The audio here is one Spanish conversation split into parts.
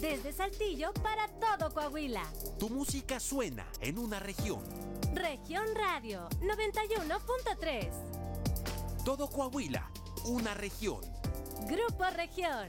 Desde Saltillo para todo Coahuila. Tu música suena en una región. Región Radio 91.3. Todo Coahuila, una región. Grupo Región.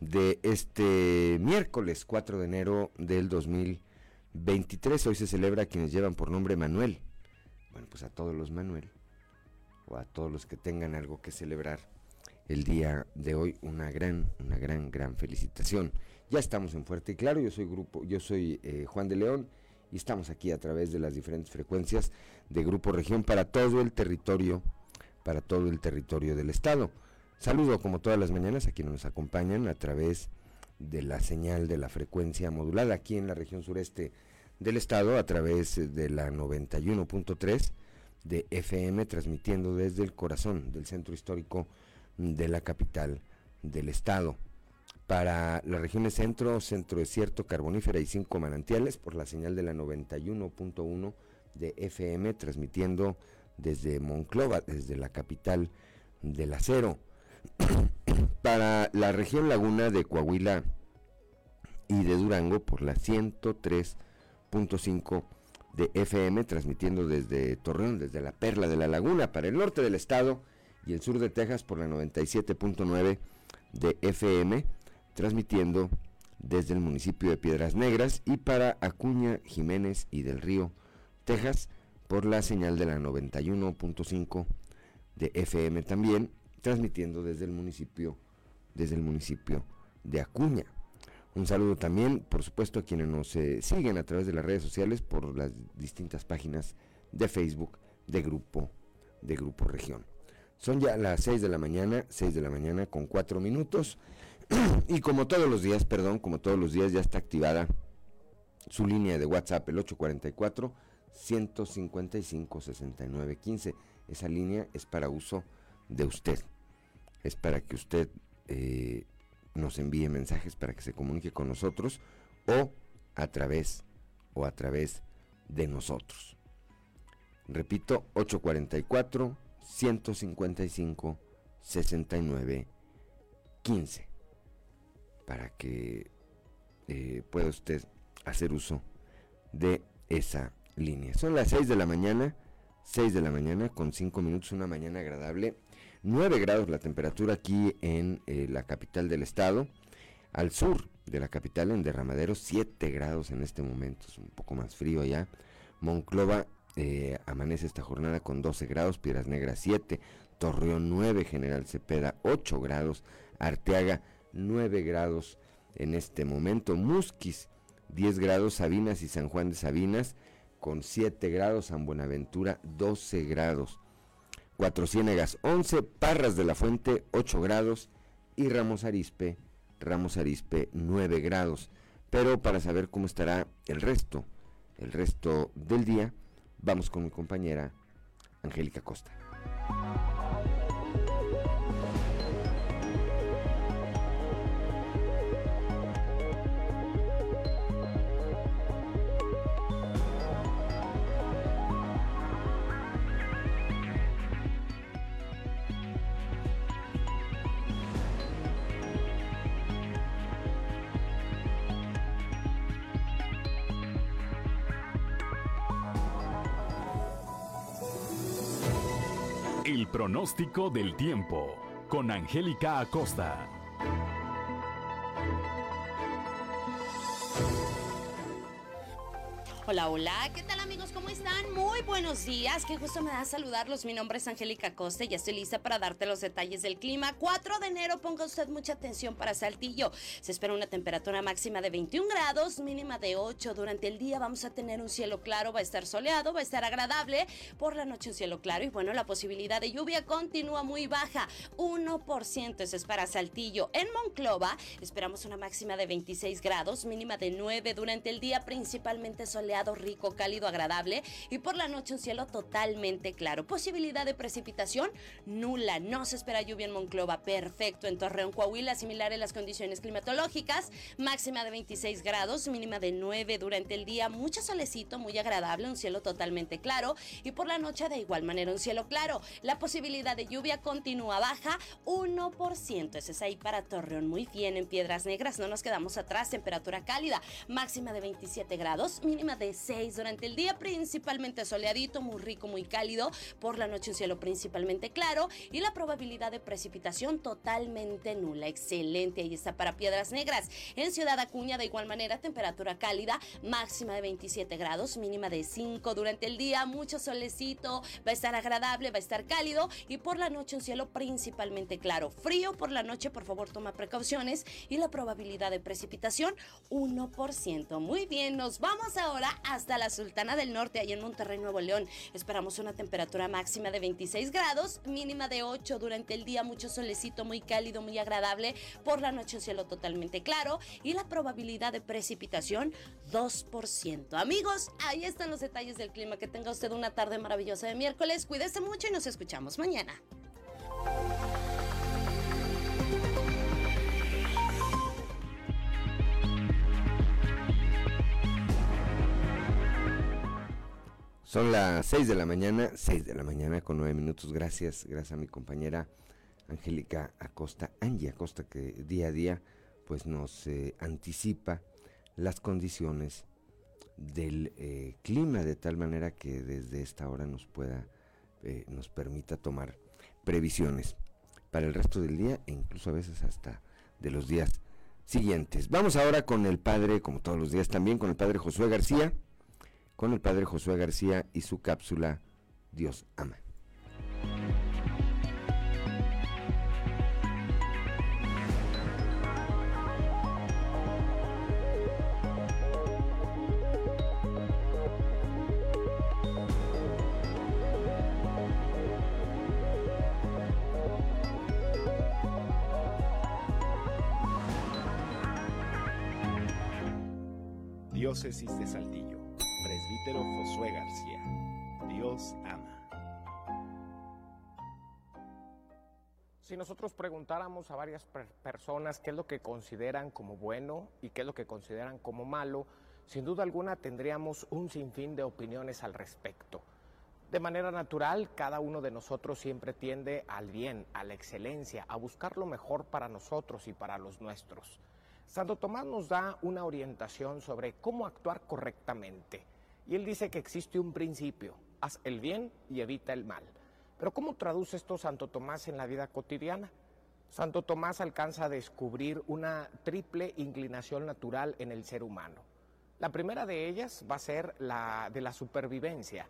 de este miércoles 4 de enero del 2023. Hoy se celebra a quienes llevan por nombre Manuel. Bueno, pues a todos los Manuel o a todos los que tengan algo que celebrar el día de hoy, una gran, una gran, gran felicitación. Ya estamos en Fuerte y Claro, yo soy grupo, yo soy eh, Juan de León y estamos aquí a través de las diferentes frecuencias de Grupo Región para todo el territorio, para todo el territorio del estado. Saludo como todas las mañanas a quienes nos acompañan a través de la señal de la frecuencia modulada aquí en la región sureste del estado a través de la 91.3 de FM transmitiendo desde el corazón del centro histórico de la capital del estado. Para las regiones centro, centro desierto, carbonífera y cinco manantiales por la señal de la 91.1 de FM transmitiendo desde Monclova, desde la capital del acero. Para la región laguna de Coahuila y de Durango por la 103.5 de FM, transmitiendo desde Torreón, desde la Perla de la Laguna, para el norte del estado y el sur de Texas por la 97.9 de FM, transmitiendo desde el municipio de Piedras Negras y para Acuña, Jiménez y del Río, Texas, por la señal de la 91.5 de FM también, transmitiendo desde el municipio, desde el municipio de Acuña. Un saludo también, por supuesto, a quienes nos eh, siguen a través de las redes sociales por las distintas páginas de Facebook de Grupo, de Grupo Región. Son ya las 6 de la mañana, 6 de la mañana con 4 minutos. y como todos los días, perdón, como todos los días ya está activada su línea de WhatsApp, el 844 155 69 15. Esa línea es para uso de usted. Es para que usted eh, nos envíe mensajes para que se comunique con nosotros o a través o a través de nosotros. Repito, 844 155 69 15 para que eh, pueda usted hacer uso de esa línea. Son las 6 de la mañana, 6 de la mañana con 5 minutos, una mañana agradable. 9 grados la temperatura aquí en eh, la capital del estado. Al sur de la capital, en Derramadero, 7 grados en este momento, es un poco más frío allá. Monclova eh, amanece esta jornada con 12 grados, Piedras Negras 7, Torreón 9, General Cepeda 8 grados, Arteaga 9 grados en este momento, Musquis 10 grados Sabinas y San Juan de Sabinas, con 7 grados San Buenaventura 12 grados, Cuatro Ciénegas 11, Parras de la Fuente 8 grados y Ramos Arispe, Ramos Arispe 9 grados. Pero para saber cómo estará el resto, el resto del día, vamos con mi compañera Angélica Costa. El pronóstico del tiempo con Angélica Acosta. Hola, hola, ¿qué tal amigos? ¿Cómo están? Muy buenos días, qué gusto me da saludarlos. Mi nombre es Angélica Costa y ya estoy lista para darte los detalles del clima. 4 de enero, ponga usted mucha atención para Saltillo. Se espera una temperatura máxima de 21 grados, mínima de 8. Durante el día vamos a tener un cielo claro, va a estar soleado, va a estar agradable. Por la noche un cielo claro y bueno, la posibilidad de lluvia continúa muy baja, 1%. Eso es para Saltillo. En Monclova esperamos una máxima de 26 grados, mínima de 9. Durante el día principalmente soleado rico, cálido, agradable y por la noche un cielo totalmente claro. Posibilidad de precipitación nula. No se espera lluvia en Monclova. Perfecto. En Torreón, Coahuila, similares las condiciones climatológicas. Máxima de 26 grados, mínima de 9 durante el día. Mucho solecito, muy agradable, un cielo totalmente claro. Y por la noche de igual manera un cielo claro. La posibilidad de lluvia continúa baja, 1%. Ese es ahí para Torreón. Muy bien, en Piedras Negras no nos quedamos atrás. Temperatura cálida, máxima de 27 grados, mínima de 6 durante el día, principalmente soleadito, muy rico, muy cálido. Por la noche un cielo principalmente claro y la probabilidad de precipitación totalmente nula. Excelente, ahí está para Piedras Negras. En Ciudad Acuña, de igual manera, temperatura cálida, máxima de 27 grados, mínima de 5 durante el día, mucho solecito, va a estar agradable, va a estar cálido y por la noche un cielo principalmente claro. Frío por la noche, por favor, toma precauciones y la probabilidad de precipitación 1%. Muy bien, nos vamos ahora hasta la Sultana del Norte, ahí en Monterrey, Nuevo León. Esperamos una temperatura máxima de 26 grados, mínima de 8 durante el día, mucho solecito, muy cálido, muy agradable. Por la noche un cielo totalmente claro y la probabilidad de precipitación 2%. Amigos, ahí están los detalles del clima. Que tenga usted una tarde maravillosa de miércoles. Cuídese mucho y nos escuchamos mañana. Son las 6 de la mañana, 6 de la mañana con 9 minutos. Gracias, gracias a mi compañera Angélica Acosta, Angie Acosta, que día a día pues nos eh, anticipa las condiciones del eh, clima de tal manera que desde esta hora nos pueda, eh, nos permita tomar previsiones para el resto del día e incluso a veces hasta de los días siguientes. Vamos ahora con el padre, como todos los días también, con el padre Josué García con el padre Josué García y su cápsula Dios ama. A varias personas qué es lo que consideran como bueno y qué es lo que consideran como malo, sin duda alguna tendríamos un sinfín de opiniones al respecto. De manera natural, cada uno de nosotros siempre tiende al bien, a la excelencia, a buscar lo mejor para nosotros y para los nuestros. Santo Tomás nos da una orientación sobre cómo actuar correctamente. Y él dice que existe un principio, haz el bien y evita el mal. Pero ¿cómo traduce esto Santo Tomás en la vida cotidiana? Santo Tomás alcanza a descubrir una triple inclinación natural en el ser humano. La primera de ellas va a ser la de la supervivencia,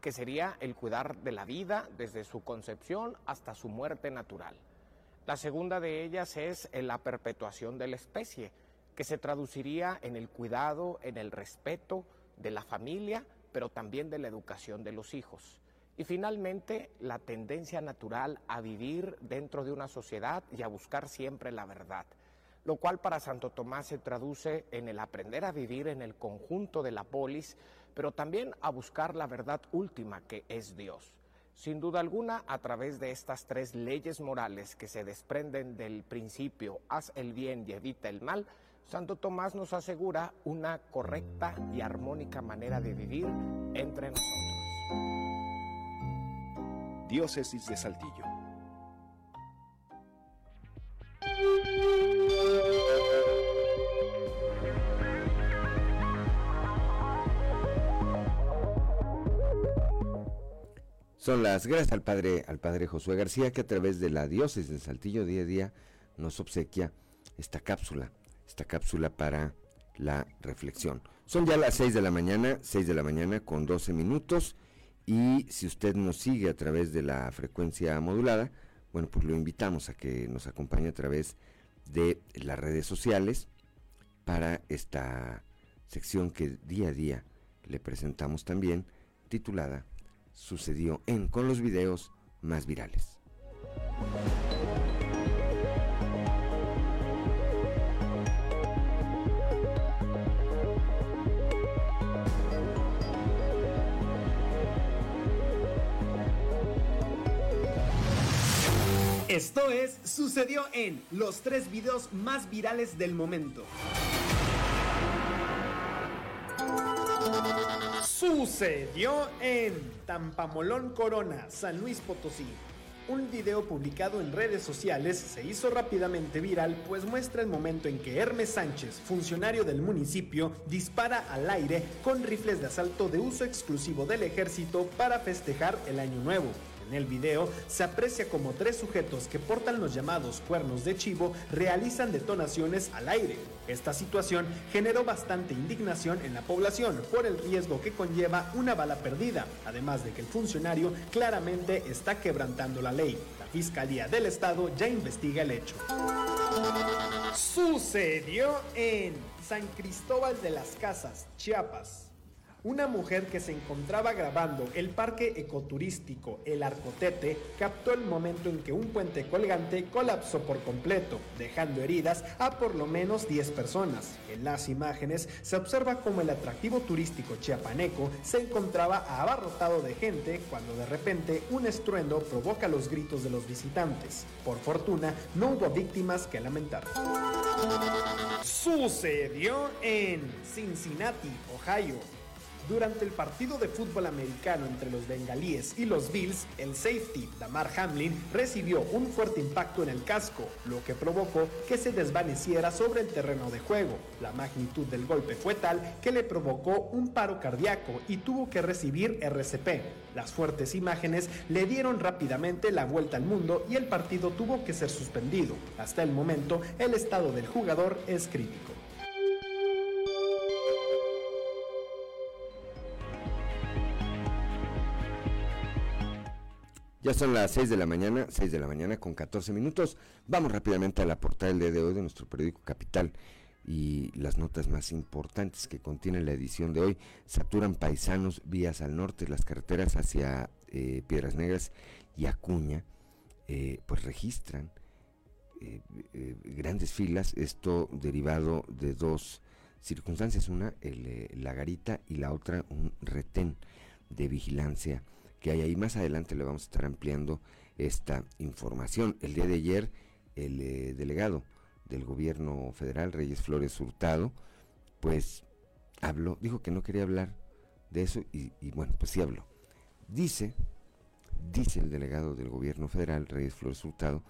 que sería el cuidar de la vida desde su concepción hasta su muerte natural. La segunda de ellas es la perpetuación de la especie, que se traduciría en el cuidado, en el respeto de la familia, pero también de la educación de los hijos. Y finalmente, la tendencia natural a vivir dentro de una sociedad y a buscar siempre la verdad, lo cual para Santo Tomás se traduce en el aprender a vivir en el conjunto de la polis, pero también a buscar la verdad última que es Dios. Sin duda alguna, a través de estas tres leyes morales que se desprenden del principio haz el bien y evita el mal, Santo Tomás nos asegura una correcta y armónica manera de vivir entre nosotros. Diócesis de Saltillo. Son las gracias al padre, al padre Josué García que a través de la diócesis de Saltillo día a día nos obsequia esta cápsula, esta cápsula para la reflexión. Son ya las 6 de la mañana, 6 de la mañana con 12 minutos y si usted nos sigue a través de la frecuencia modulada, bueno, pues lo invitamos a que nos acompañe a través de las redes sociales para esta sección que día a día le presentamos también titulada sucedió en con los videos más virales. Esto es Sucedió en los tres videos más virales del momento. Sucedió en Tampamolón Corona, San Luis Potosí. Un video publicado en redes sociales se hizo rápidamente viral pues muestra el momento en que Hermes Sánchez, funcionario del municipio, dispara al aire con rifles de asalto de uso exclusivo del ejército para festejar el año nuevo. En el video se aprecia como tres sujetos que portan los llamados cuernos de chivo realizan detonaciones al aire. Esta situación generó bastante indignación en la población por el riesgo que conlleva una bala perdida, además de que el funcionario claramente está quebrantando la ley. La Fiscalía del Estado ya investiga el hecho. Sucedió en San Cristóbal de las Casas, Chiapas. Una mujer que se encontraba grabando el parque ecoturístico El Arcotete captó el momento en que un puente colgante colapsó por completo, dejando heridas a por lo menos 10 personas. En las imágenes se observa como el atractivo turístico chiapaneco se encontraba abarrotado de gente cuando de repente un estruendo provoca los gritos de los visitantes. Por fortuna, no hubo víctimas que lamentar. Sucedió en Cincinnati, Ohio. Durante el partido de fútbol americano entre los bengalíes y los Bills, el safety Damar Hamlin recibió un fuerte impacto en el casco, lo que provocó que se desvaneciera sobre el terreno de juego. La magnitud del golpe fue tal que le provocó un paro cardíaco y tuvo que recibir RCP. Las fuertes imágenes le dieron rápidamente la vuelta al mundo y el partido tuvo que ser suspendido. Hasta el momento, el estado del jugador es crítico. Ya son las 6 de la mañana, 6 de la mañana con 14 minutos. Vamos rápidamente a la portada del día de hoy de nuestro periódico Capital y las notas más importantes que contiene la edición de hoy. Saturan paisanos vías al norte, las carreteras hacia eh, Piedras Negras y Acuña, eh, pues registran eh, grandes filas, esto derivado de dos circunstancias, una la garita y la otra un retén de vigilancia que hay ahí. Más adelante le vamos a estar ampliando esta información. El día de ayer, el eh, delegado del gobierno federal, Reyes Flores Hurtado, pues habló, dijo que no quería hablar de eso y, bueno, pues sí habló. Dice, dice el delegado del gobierno federal, Reyes Flores Hurtado,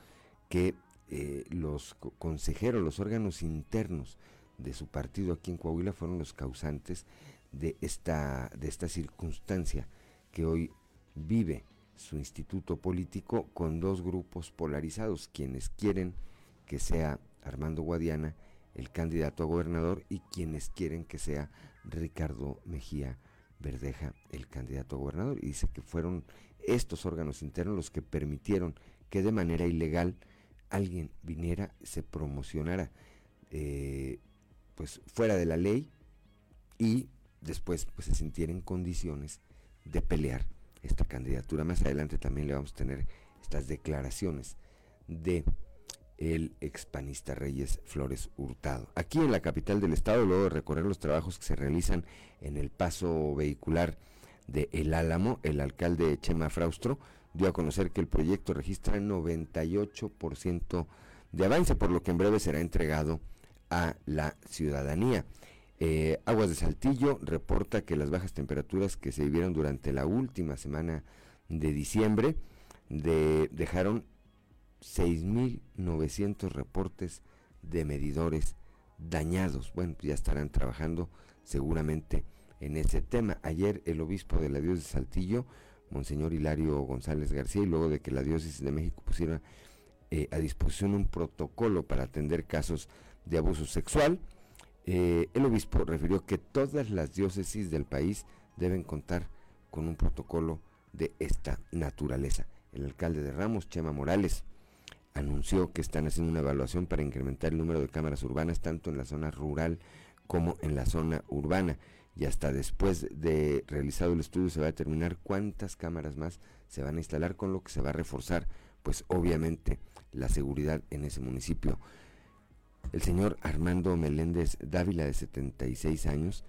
que eh, los consejeros, los órganos internos de su partido aquí en Coahuila fueron los causantes de esta, de esta circunstancia que hoy vive su instituto político con dos grupos polarizados, quienes quieren que sea Armando Guadiana el candidato a gobernador y quienes quieren que sea Ricardo Mejía Verdeja el candidato a gobernador. Y dice que fueron estos órganos internos los que permitieron que de manera ilegal alguien viniera, se promocionara eh, pues fuera de la ley y después pues se sintiera en condiciones de pelear esta candidatura. Más adelante también le vamos a tener estas declaraciones de el expanista Reyes Flores Hurtado. Aquí en la capital del estado, luego de recorrer los trabajos que se realizan en el paso vehicular de El Álamo, el alcalde Chema Fraustro dio a conocer que el proyecto registra 98% de avance, por lo que en breve será entregado a la ciudadanía. Eh, Aguas de Saltillo reporta que las bajas temperaturas que se vivieron durante la última semana de diciembre de, dejaron 6.900 reportes de medidores dañados. Bueno, ya estarán trabajando seguramente en ese tema. Ayer el obispo de la diócesis de Saltillo, Monseñor Hilario González García, y luego de que la diócesis de México pusiera eh, a disposición un protocolo para atender casos de abuso sexual, eh, el obispo refirió que todas las diócesis del país deben contar con un protocolo de esta naturaleza. El alcalde de Ramos, Chema Morales, anunció que están haciendo una evaluación para incrementar el número de cámaras urbanas tanto en la zona rural como en la zona urbana. Y hasta después de realizado el estudio se va a determinar cuántas cámaras más se van a instalar, con lo que se va a reforzar, pues obviamente, la seguridad en ese municipio. El señor Armando Meléndez Dávila, de 76 años,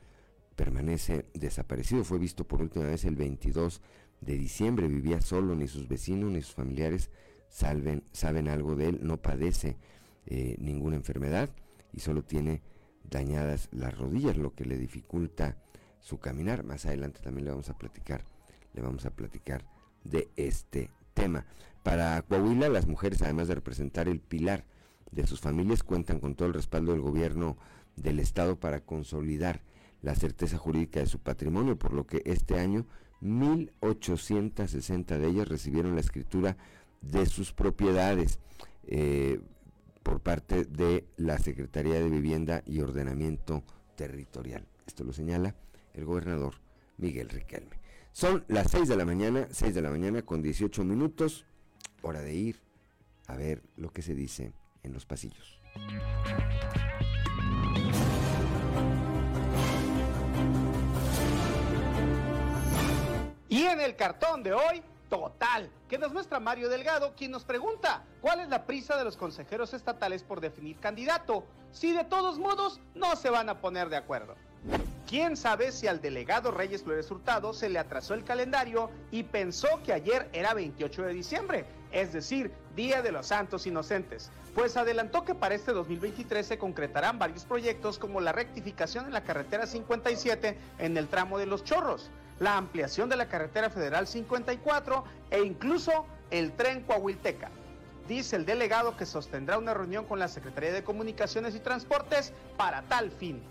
permanece desaparecido. Fue visto por última vez el 22 de diciembre. Vivía solo, ni sus vecinos ni sus familiares salven, saben algo de él. No padece eh, ninguna enfermedad y solo tiene dañadas las rodillas, lo que le dificulta su caminar. Más adelante también le vamos a platicar, le vamos a platicar de este tema. Para Coahuila, las mujeres, además de representar el pilar de sus familias cuentan con todo el respaldo del gobierno del Estado para consolidar la certeza jurídica de su patrimonio, por lo que este año 1.860 de ellas recibieron la escritura de sus propiedades eh, por parte de la Secretaría de Vivienda y Ordenamiento Territorial. Esto lo señala el gobernador Miguel Riquelme. Son las 6 de la mañana, 6 de la mañana con 18 minutos, hora de ir a ver lo que se dice en los pasillos. Y en el cartón de hoy, total, que nos muestra Mario Delgado, quien nos pregunta cuál es la prisa de los consejeros estatales por definir candidato, si de todos modos no se van a poner de acuerdo. ¿Quién sabe si al delegado Reyes Flores Hurtado se le atrasó el calendario y pensó que ayer era 28 de diciembre, es decir, Día de los Santos Inocentes? Pues adelantó que para este 2023 se concretarán varios proyectos como la rectificación en la carretera 57 en el tramo de Los Chorros, la ampliación de la carretera federal 54 e incluso el tren Coahuilteca. Dice el delegado que sostendrá una reunión con la Secretaría de Comunicaciones y Transportes para tal fin.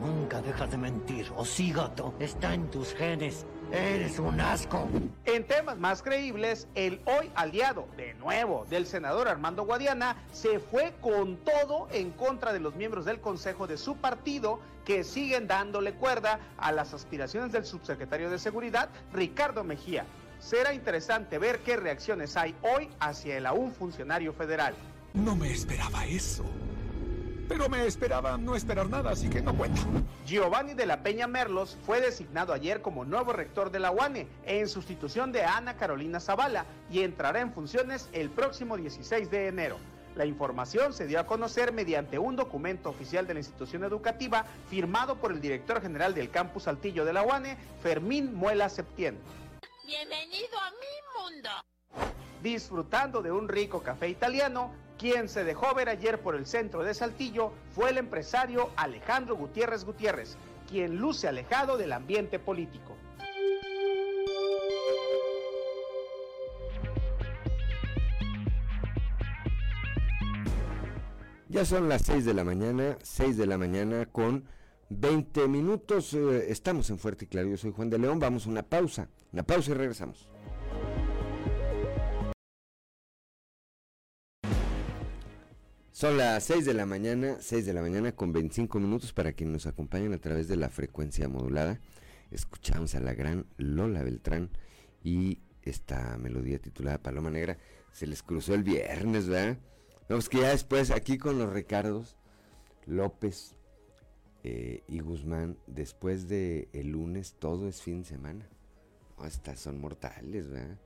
Nunca dejas de mentir, o sí, gato. Está en tus genes. Eres un asco. En temas más creíbles, el hoy aliado, de nuevo, del senador Armando Guadiana, se fue con todo en contra de los miembros del Consejo de su partido que siguen dándole cuerda a las aspiraciones del subsecretario de Seguridad, Ricardo Mejía. Será interesante ver qué reacciones hay hoy hacia el aún funcionario federal. No me esperaba eso pero me esperaba no esperar nada, así que no cuenta. Giovanni de la Peña Merlos fue designado ayer como nuevo rector de la UANE en sustitución de Ana Carolina Zavala y entrará en funciones el próximo 16 de enero. La información se dio a conocer mediante un documento oficial de la institución educativa firmado por el director general del campus Altillo de la UANE, Fermín Muela Septién. Bienvenido a mi mundo. Disfrutando de un rico café italiano, quien se dejó ver ayer por el centro de Saltillo fue el empresario Alejandro Gutiérrez Gutiérrez, quien luce alejado del ambiente político. Ya son las 6 de la mañana, 6 de la mañana con 20 minutos. Eh, estamos en Fuerte y Claro. Yo soy Juan de León. Vamos a una pausa. Una pausa y regresamos. Son las 6 de la mañana, 6 de la mañana con 25 minutos para quienes nos acompañan a través de la frecuencia modulada. Escuchamos a la gran Lola Beltrán y esta melodía titulada Paloma Negra se les cruzó el viernes, ¿verdad? Vamos que ya después aquí con los Ricardos López eh, y Guzmán, después de el lunes, todo es fin de semana. Estas son mortales, ¿verdad?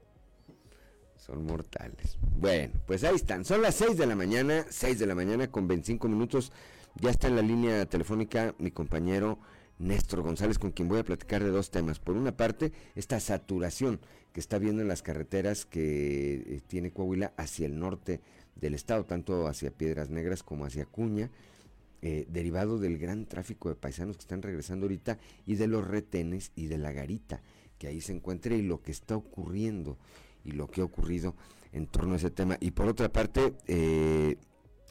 Son mortales. Bueno, pues ahí están. Son las 6 de la mañana, 6 de la mañana con 25 minutos. Ya está en la línea telefónica mi compañero Néstor González, con quien voy a platicar de dos temas. Por una parte, esta saturación que está viendo en las carreteras que eh, tiene Coahuila hacia el norte del estado, tanto hacia Piedras Negras como hacia Cuña, eh, derivado del gran tráfico de paisanos que están regresando ahorita y de los retenes y de la garita que ahí se encuentra y lo que está ocurriendo y lo que ha ocurrido en torno a ese tema. Y por otra parte, eh,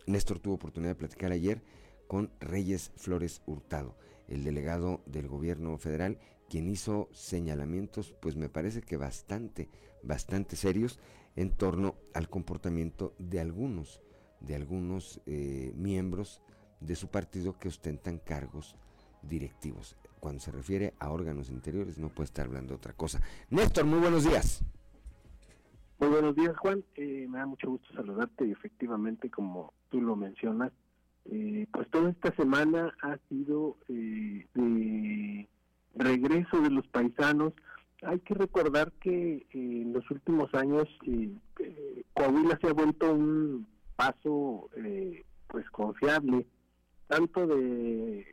Néstor tuvo oportunidad de platicar ayer con Reyes Flores Hurtado, el delegado del gobierno federal, quien hizo señalamientos, pues me parece que bastante, bastante serios en torno al comportamiento de algunos, de algunos eh, miembros de su partido que ostentan cargos directivos. Cuando se refiere a órganos interiores no puede estar hablando de otra cosa. Néstor, muy buenos días. Muy buenos días, Juan. Eh, me da mucho gusto saludarte y efectivamente, como tú lo mencionas, eh, pues toda esta semana ha sido eh, de regreso de los paisanos. Hay que recordar que en los últimos años Coahuila se ha vuelto un paso pues confiable tanto de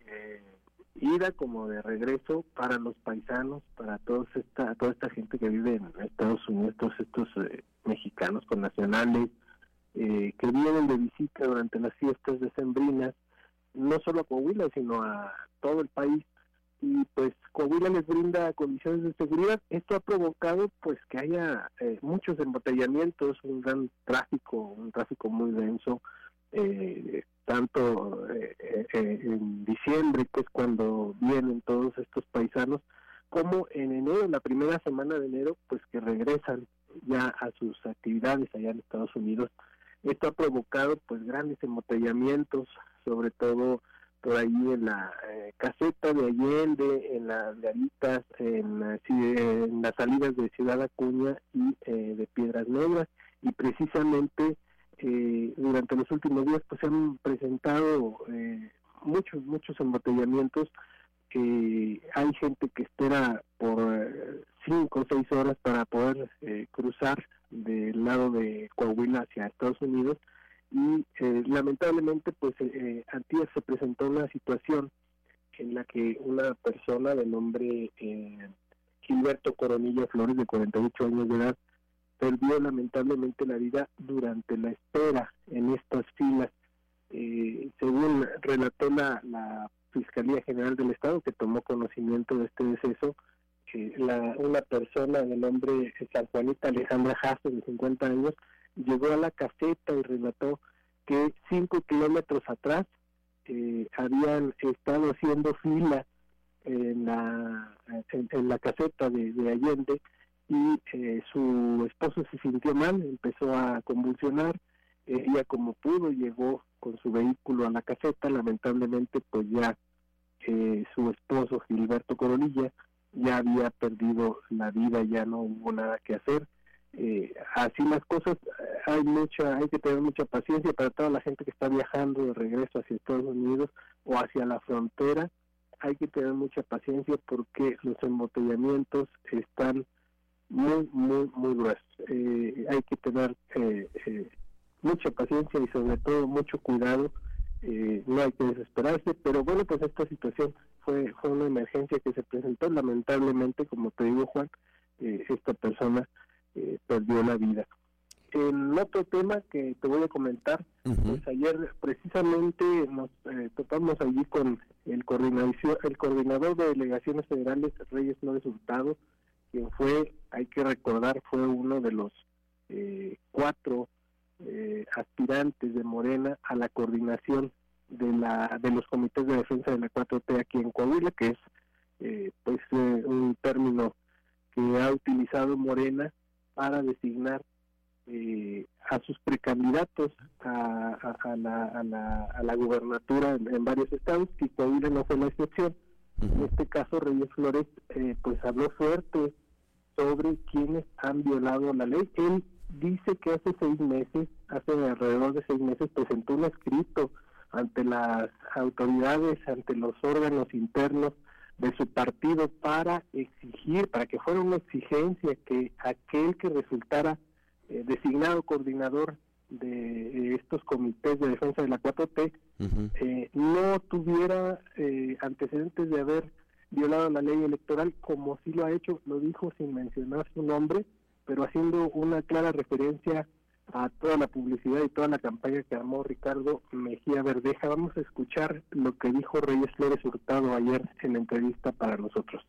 ida como de regreso para los paisanos, para todos esta, toda esta gente que vive en Estados Unidos, todos estos eh, mexicanos con nacionales eh, que vienen de visita durante las fiestas decembrinas, no solo a Coahuila, sino a todo el país. Y pues Coahuila les brinda condiciones de seguridad. Esto ha provocado pues que haya eh, muchos embotellamientos, un gran tráfico, un tráfico muy denso, eh, tanto eh, eh, en diciembre, que es cuando vienen todos estos paisanos, como en enero, la primera semana de enero, pues que regresan ya a sus actividades allá en Estados Unidos. Esto ha provocado pues grandes embotellamientos, sobre todo por ahí en la eh, caseta de Allende, en las garitas, en, en, las salidas de Ciudad Acuña y de Piedras Negras, y precisamente eh, durante los últimos días pues se han presentado eh, muchos muchos embotellamientos que hay gente que espera por eh, cinco o seis horas para poder eh, cruzar del lado de Coahuila hacia Estados Unidos. Y lamentablemente pues eh, antier se presentó una situación en la que una persona de nombre Gilberto Coronilla Flores de 48 años de edad perdió lamentablemente la vida durante la espera en estas filas. Eh, según relató la, Fiscalía General del Estado, que tomó conocimiento de este deceso, eh, la, una persona de nombre San Juanita Alejandra Jasso, de 50 años, llegó a la caseta y relató que cinco kilómetros atrás eh, habían estado haciendo fila en la, en, la caseta de Allende y eh, su esposo se sintió mal, empezó a convulsionar, eh, ella como pudo llegó con su vehículo a la caseta, lamentablemente pues ya eh, su esposo Gilberto Coronilla ya había perdido la vida, ya no hubo nada que hacer. así las cosas, hay mucha, hay que tener mucha paciencia para toda la gente que está viajando de regreso hacia Estados Unidos o hacia la frontera, hay que tener mucha paciencia porque los embotellamientos están muy, muy, muy grueso. Eh, hay que tener eh, eh, mucha paciencia y sobre todo mucho cuidado. no hay que desesperarse, pero bueno, pues esta situación fue, fue una emergencia que se presentó. Lamentablemente, como te digo, Juan, esta persona perdió la vida. En otro tema que te voy a comentar, pues ayer precisamente nos topamos allí con el coordinador, el coordinador de delegaciones federales, Reyes Flores Hurtado, quien fue, hay que recordar, fue uno de los eh, cuatro eh, aspirantes de Morena a la coordinación de la de los comités de defensa de la 4T aquí en Coahuila, que es eh, pues un término que ha utilizado Morena para designar a sus precandidatos a, la, a, la, a la gubernatura en, varios estados, y Coahuila no fue la excepción. En este caso, Reyes Flores pues habló fuerte sobre quienes han violado la ley. Él dice que hace seis meses, hace alrededor de seis meses, presentó un escrito ante las autoridades, ante los órganos internos de su partido para exigir, para que fuera una exigencia que aquel que resultara eh, designado coordinador de estos comités de defensa de la 4T eh, no tuviera eh, antecedentes de haber violado la ley electoral como sí lo ha hecho, lo dijo sin mencionar su nombre, pero haciendo una clara referencia a toda la publicidad y toda la campaña que armó Ricardo Mejía Verdeja. Vamos a escuchar lo que dijo Reyes Flores Hurtado ayer en la entrevista para nosotros.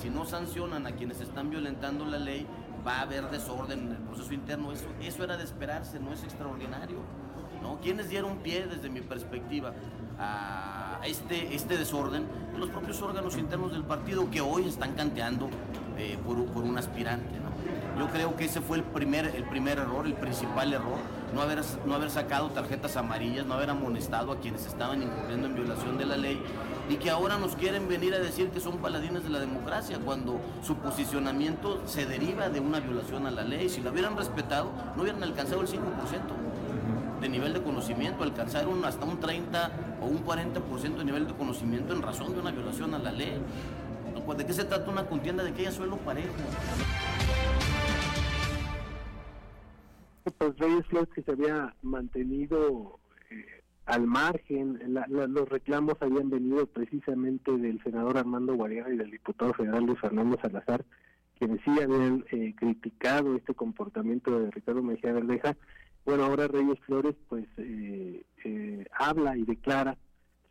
Si no sancionan a quienes están violentando la ley, va a haber desorden en el proceso interno. Eso, eso era de esperarse, no es extraordinario. ¿no? ¿Quiénes dieron pie, desde mi perspectiva, a este, este desorden? Los propios órganos internos del partido que hoy están canteando eh, por, por, un aspirante. Yo creo que ese fue el primer, el primer error, el principal error, no haber, no haber sacado tarjetas amarillas, no haber amonestado a quienes estaban incurriendo en violación de la ley y que ahora nos quieren venir a decir que son paladines de la democracia cuando su posicionamiento se deriva de una violación a la ley. Si la hubieran respetado, no hubieran alcanzado el 5% de nivel de conocimiento, alcanzar un, hasta un 30 o un 40% de nivel de conocimiento en razón de una violación a la ley. ¿De qué se trata una contienda de que haya suelo parejo? Pues Reyes Flores que se había mantenido al margen, los reclamos habían venido precisamente del senador Armando Guadiana y del diputado federal Luis Fernando Salazar, quienes sí habían eh, criticado este comportamiento de Ricardo Mejía Verdeja. Bueno, ahora Reyes Flores pues eh, habla y declara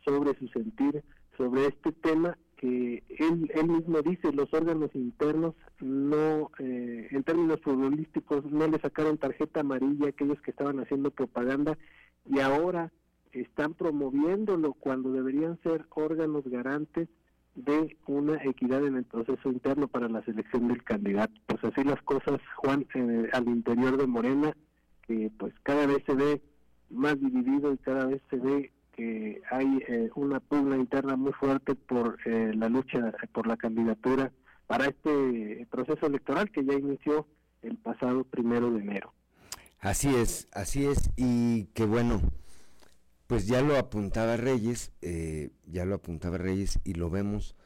sobre su sentir sobre este tema que él, él mismo dice, los órganos internos no, eh, en términos futbolísticos, no le sacaron tarjeta amarilla a aquellos que estaban haciendo propaganda y ahora están promoviéndolo cuando deberían ser órganos garantes de una equidad en el proceso interno para la selección del candidato. Pues así las cosas, Juan, eh, al interior de Morena, que pues cada vez se ve más dividido y cada vez se ve que hay eh, una pugna interna muy fuerte por eh, la lucha por la candidatura para este proceso electoral que ya inició el pasado primero de enero. Así es, así es, y que bueno, pues ya lo apuntaba Reyes, eh, ya lo apuntaba Reyes y lo vemos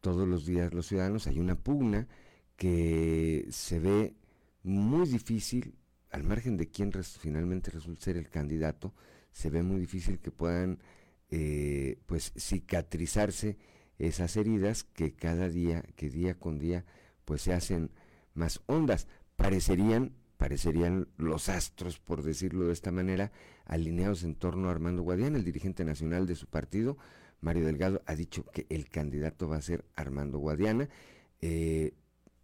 todos los días los ciudadanos, hay una pugna que se ve muy difícil, al margen de quién finalmente resulta ser el candidato, se ve muy difícil que puedan eh, pues cicatrizarse esas heridas que cada día, que día con día, pues se hacen más hondas. Parecerían, parecerían los astros, por decirlo de esta manera, alineados en torno a Armando Guadiana, el dirigente nacional de su partido. Mario Delgado ha dicho que el candidato va a ser Armando Guadiana. Eh,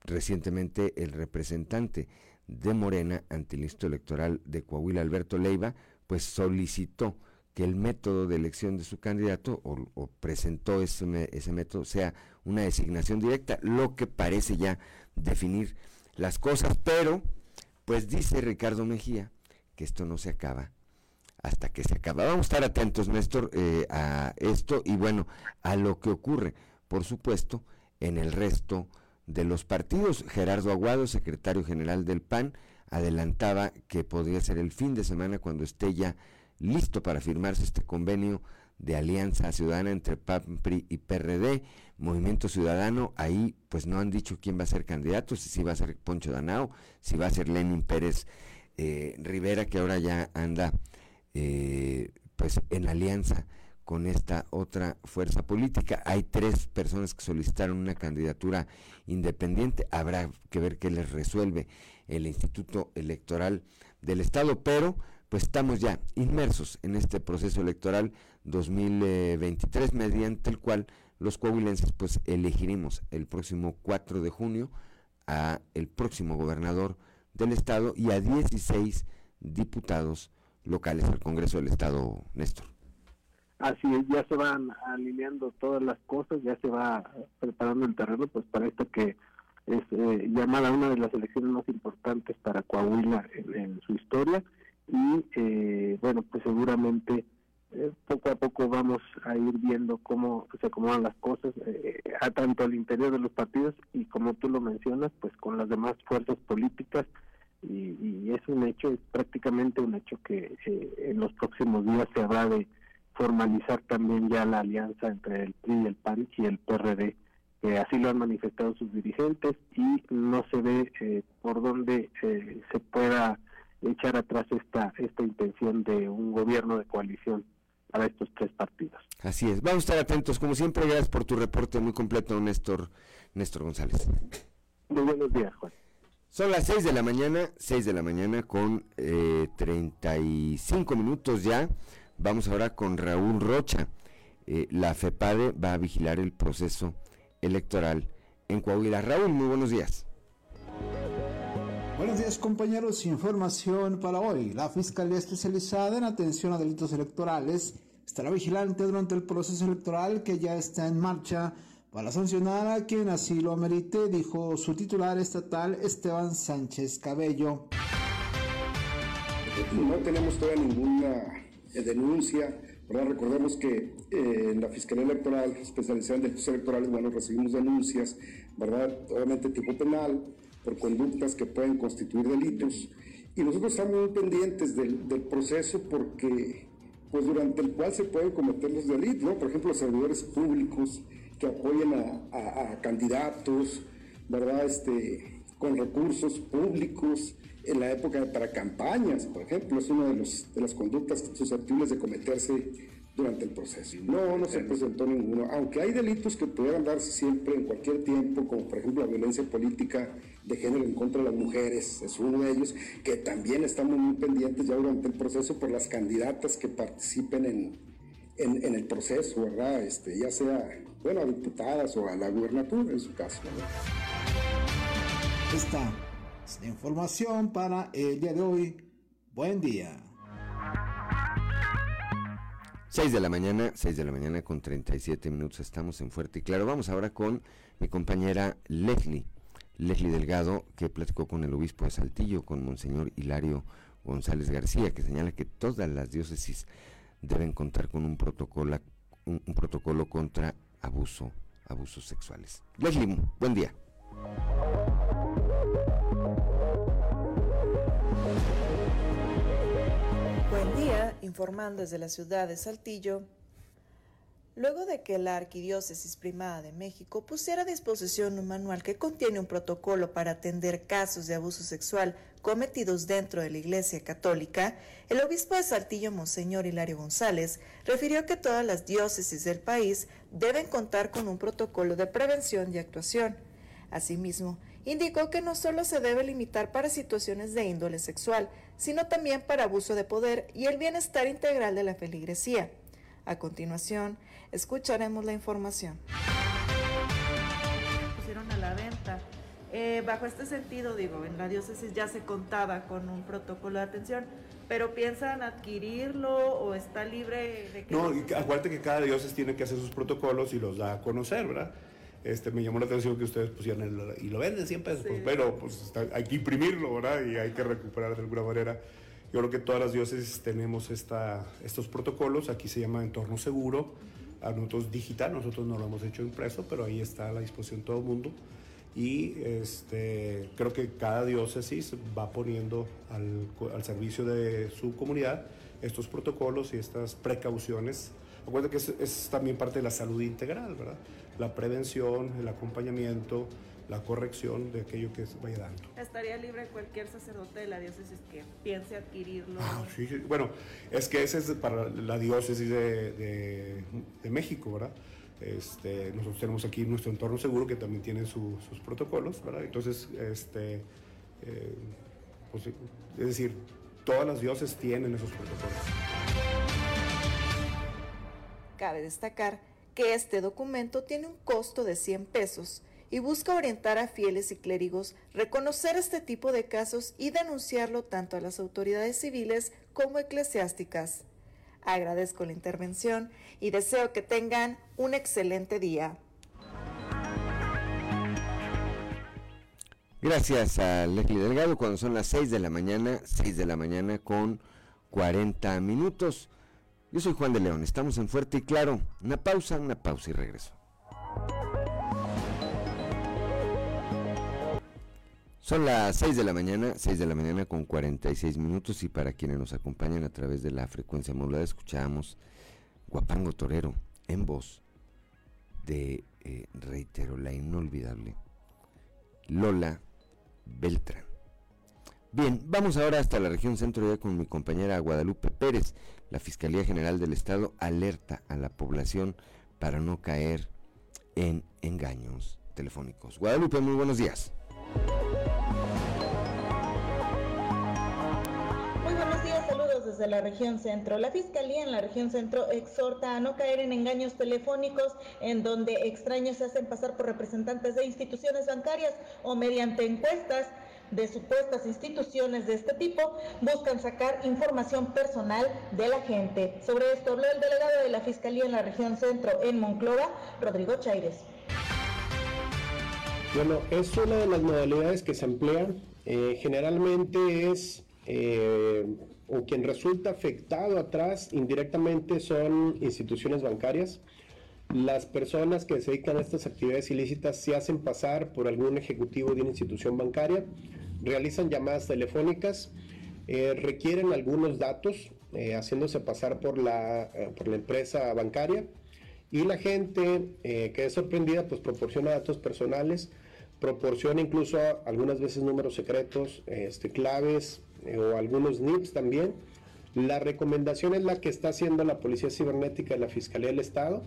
recientemente el representante de Morena ante el Instituto Electoral de Coahuila, Alberto Leiva, pues solicitó que el método de elección de su candidato o, presentó ese, ese método sea una designación directa, lo que parece ya definir las cosas, pero pues dice Ricardo Mejía que esto no se acaba hasta que se acaba. Vamos a estar atentos, Néstor, eh, a esto y bueno, a lo que ocurre, por supuesto, en el resto de los partidos. Gerardo Aguado, secretario general del PAN, adelantaba que podría ser el fin de semana cuando esté ya listo para firmarse este convenio de alianza ciudadana entre PAN, PRI y PRD, Movimiento Ciudadano, ahí pues no han dicho quién va a ser candidato, si, va a ser Poncho Danao, si va a ser Lenin Pérez eh, Rivera, que ahora ya anda eh, pues en alianza con esta otra fuerza política. Hay tres personas que solicitaron una candidatura independiente, habrá que ver qué les resuelve el Instituto Electoral del Estado, pero pues estamos ya inmersos en este proceso electoral 2023 mediante el cual los coahuilenses pues elegiremos el próximo 4 de junio a el próximo gobernador del estado y a 16 diputados locales al Congreso del Estado, Néstor. Así es, ya se van alineando todas las cosas, ya se va preparando el terreno pues para esto que es eh, llamada una de las elecciones más importantes para Coahuila en, su historia y eh, bueno pues seguramente eh, poco a poco vamos a ir viendo cómo se acomodan las cosas a tanto al interior de los partidos y como tú lo mencionas pues con las demás fuerzas políticas. Y, es un hecho, es prácticamente un hecho que eh, en los próximos días se habrá de formalizar también ya la alianza entre el PRI, el PAN y el PRD, que así lo han manifestado sus dirigentes y no se ve eh, por dónde eh, se pueda echar atrás esta esta intención de un gobierno de coalición para estos tres partidos. Así es. Vamos a estar atentos, como siempre, gracias por tu reporte muy completo, Néstor, Néstor González. Muy buenos días, Juan. Son las 6 de la mañana, 6 de la mañana con eh, 35 minutos ya. Vamos ahora con Raúl Rocha. Eh, la FEPADE va a vigilar el proceso electoral en Coahuila. Raúl, muy buenos días. Días compañeros, información para hoy. La Fiscalía Especializada en Atención a Delitos Electorales estará vigilante durante el proceso electoral que ya está en marcha para sancionar a quien así lo amerite, dijo su titular estatal Esteban Sánchez Cabello. No tenemos todavía ninguna denuncia, Recordemos que eh, en la Fiscalía Electoral, especializada en delitos electorales, bueno, recibimos denuncias, ¿verdad? Obviamente tipo penal, conductas que pueden constituir delitos. Y nosotros estamos muy pendientes del, proceso porque, pues durante el cual se pueden cometer los delitos. Por ejemplo, los servidores públicos que apoyen a, candidatos, ¿verdad? Este, con recursos públicos en la época para campañas, por ejemplo, es una de las conductas susceptibles de cometerse durante el proceso. No, no se presentó ninguno, aunque hay delitos que pudieran darse siempre en cualquier tiempo, como por ejemplo la violencia política de género en contra de las mujeres, es uno de ellos, que también estamos muy pendientes ya durante el proceso por las candidatas que participen en, en, el proceso, ¿verdad? Este, ya sea, bueno, a diputadas o a la gubernatura en su caso. Esta es la información para el día de hoy. Buen día. 6 de la mañana, 6 de la mañana con 37 minutos estamos en Fuerte y Claro. Vamos ahora con mi compañera Leslie, Leslie Delgado, que platicó con el obispo de Saltillo, con Monseñor Hilario González García, que señala que todas las diócesis deben contar con un protocolo, un, protocolo contra abuso, abusos sexuales. Leslie, buen día. Buen día, informando desde la ciudad de Saltillo. Luego de que la Arquidiócesis Primada de México pusiera a disposición un manual que contiene un protocolo para atender casos de abuso sexual cometidos dentro de la Iglesia Católica, el obispo de Saltillo, Monseñor Hilario González, refirió que todas las diócesis del país deben contar con un protocolo de prevención y actuación. Asimismo, indicó que no solo se debe limitar para situaciones de índole sexual, sino también para abuso de poder y el bienestar integral de la feligresía. A continuación, escucharemos la información. Pusieron a la venta. Eh, bajo este sentido, digo, en la diócesis ya se contaba con un protocolo de atención, pero piensan adquirirlo o está libre de que... No, acuérdate que cada diócesis tiene que hacer sus protocolos y los da a conocer, ¿verdad? Este, me llamó la atención que ustedes pusieran el, y lo venden 100 pesos, pues, pero pues hay que imprimirlo, ¿verdad? Y hay que recuperar de alguna manera. Yo creo que todas las diócesis tenemos esta, estos protocolos, aquí se llama entorno seguro, a nosotros digital, nosotros no lo hemos hecho impreso, pero ahí está a la disposición de todo el mundo. Y este, creo que cada diócesis va poniendo al, al servicio de su comunidad estos protocolos y estas precauciones. Acuérdense que es, es también parte de la salud integral, ¿verdad? La prevención, el acompañamiento, la corrección de aquello que se vaya dando. ¿Estaría libre cualquier sacerdote de la diócesis que piense adquirirlo? Ah, sí, Bueno, es que ese es para la diócesis de, México, ¿verdad? Este, nosotros tenemos aquí nuestro entorno seguro que también tiene sus protocolos, ¿verdad? Entonces, este, eh, pues, es decir, todas las diócesis tienen esos protocolos. Cabe destacar que este documento tiene un costo de 100 pesos y busca orientar a fieles y clérigos, reconocer este tipo de casos y denunciarlo tanto a las autoridades civiles como eclesiásticas. Agradezco la intervención y deseo que tengan un excelente día. Gracias a Leslie Delgado cuando son las 6 de la mañana, 6 de la mañana con 40 minutos. Yo soy Juan de León, estamos en Fuerte y Claro. Una pausa, una pausa y regreso. Son las 6 de la mañana, 6 de la mañana con 46 minutos y para quienes nos acompañan a través de la frecuencia modulada escuchamos Guapango Torero en voz de, eh, reitero, la inolvidable Lola Beltrán. Bien, vamos ahora hasta la región centro ya con mi compañera Guadalupe Pérez. La Fiscalía General del Estado alerta a la población para no caer en engaños telefónicos. Guadalupe, muy buenos días. Muy buenos días, saludos desde la región centro. La Fiscalía en la región centro exhorta a no caer en engaños telefónicos en donde extraños se hacen pasar por representantes de instituciones bancarias o mediante encuestas de supuestas instituciones de este tipo buscan sacar información personal de la gente. Sobre esto habló el delegado de la Fiscalía en la región centro en Monclova, Rodrigo Chaires. Bueno, es una de las modalidades que se emplean. Eh, generalmente es, eh, o quien resulta afectado atrás indirectamente son instituciones bancarias. Las personas que se dedican a estas actividades ilícitas se hacen pasar por algún ejecutivo de una institución bancaria, realizan llamadas telefónicas, eh, requieren algunos datos, haciéndose pasar por la, por la empresa bancaria y la gente eh, que es sorprendida pues proporciona datos personales, proporciona incluso algunas veces números secretos, este, claves eh, o algunos NIPs también. La recomendación es la que está haciendo la Policía Cibernética y la Fiscalía del Estado,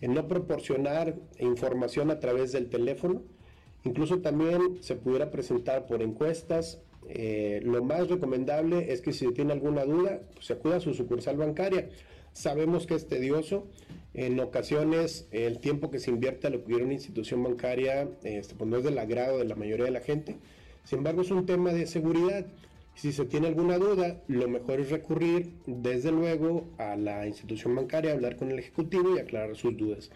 en no proporcionar información a través del teléfono. Incluso también se pudiera presentar por encuestas. Eh, lo más recomendable es que si tiene alguna duda, pues se acuda a su sucursal bancaria. Sabemos que es tedioso, en ocasiones el tiempo que se invierte a lo que una institución bancaria este, pues no es del agrado de la mayoría de la gente. Sin embargo, es un tema de seguridad. Si se tiene alguna duda, lo mejor es recurrir desde luego a la institución bancaria, hablar con el ejecutivo y aclarar sus dudas.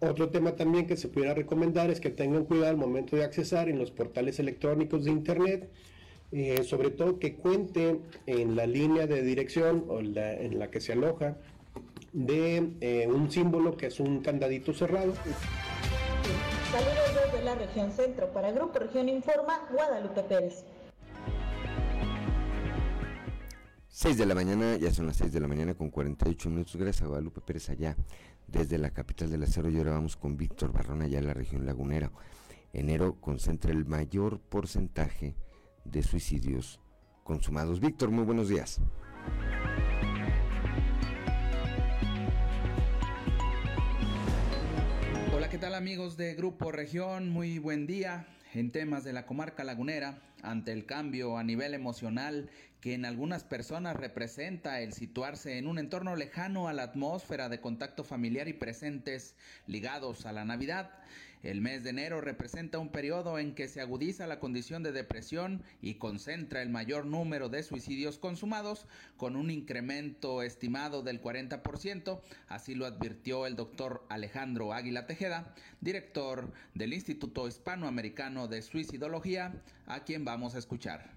Otro tema también que se pudiera recomendar es que tengan cuidado al momento de accesar en los portales electrónicos de Internet, eh, sobre todo que cuente en la línea de dirección o en la que se aloja de eh, un símbolo que es un candadito cerrado. Saludos desde la región centro. Para Grupo Región Informa, Guadalupe Pérez. 6 de la mañana, ya son las 6 de la mañana con 48 minutos. Gracias a Guadalupe Pérez allá desde la capital del acero. Y ahora vamos con Víctor Barrón allá en la región lagunera. Enero concentra el mayor porcentaje de suicidios consumados. Víctor, muy buenos días. ¿qué tal amigos de Grupo Región? Muy buen día. En temas de la comarca lagunera, ante el cambio a nivel emocional que en algunas personas representa el situarse en un entorno lejano a la atmósfera de contacto familiar y presentes ligados a la Navidad, el mes de enero representa un periodo en que se agudiza la condición de depresión y concentra el mayor número de suicidios consumados, con un incremento estimado del 40%, así lo advirtió el doctor Alejandro Águila Tejeda, director del Instituto Hispanoamericano de Suicidología, a quien vamos a escuchar.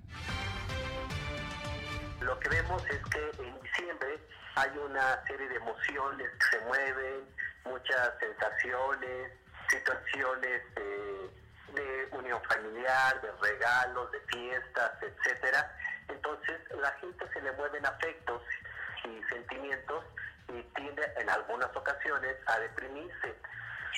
Lo que vemos es que en diciembre hay una serie de emociones que se mueven, muchas sensaciones, situaciones de, unión familiar, de regalos, de fiestas, etcétera. Entonces la gente se le mueven afectos y sentimientos y tiende en algunas ocasiones a deprimirse.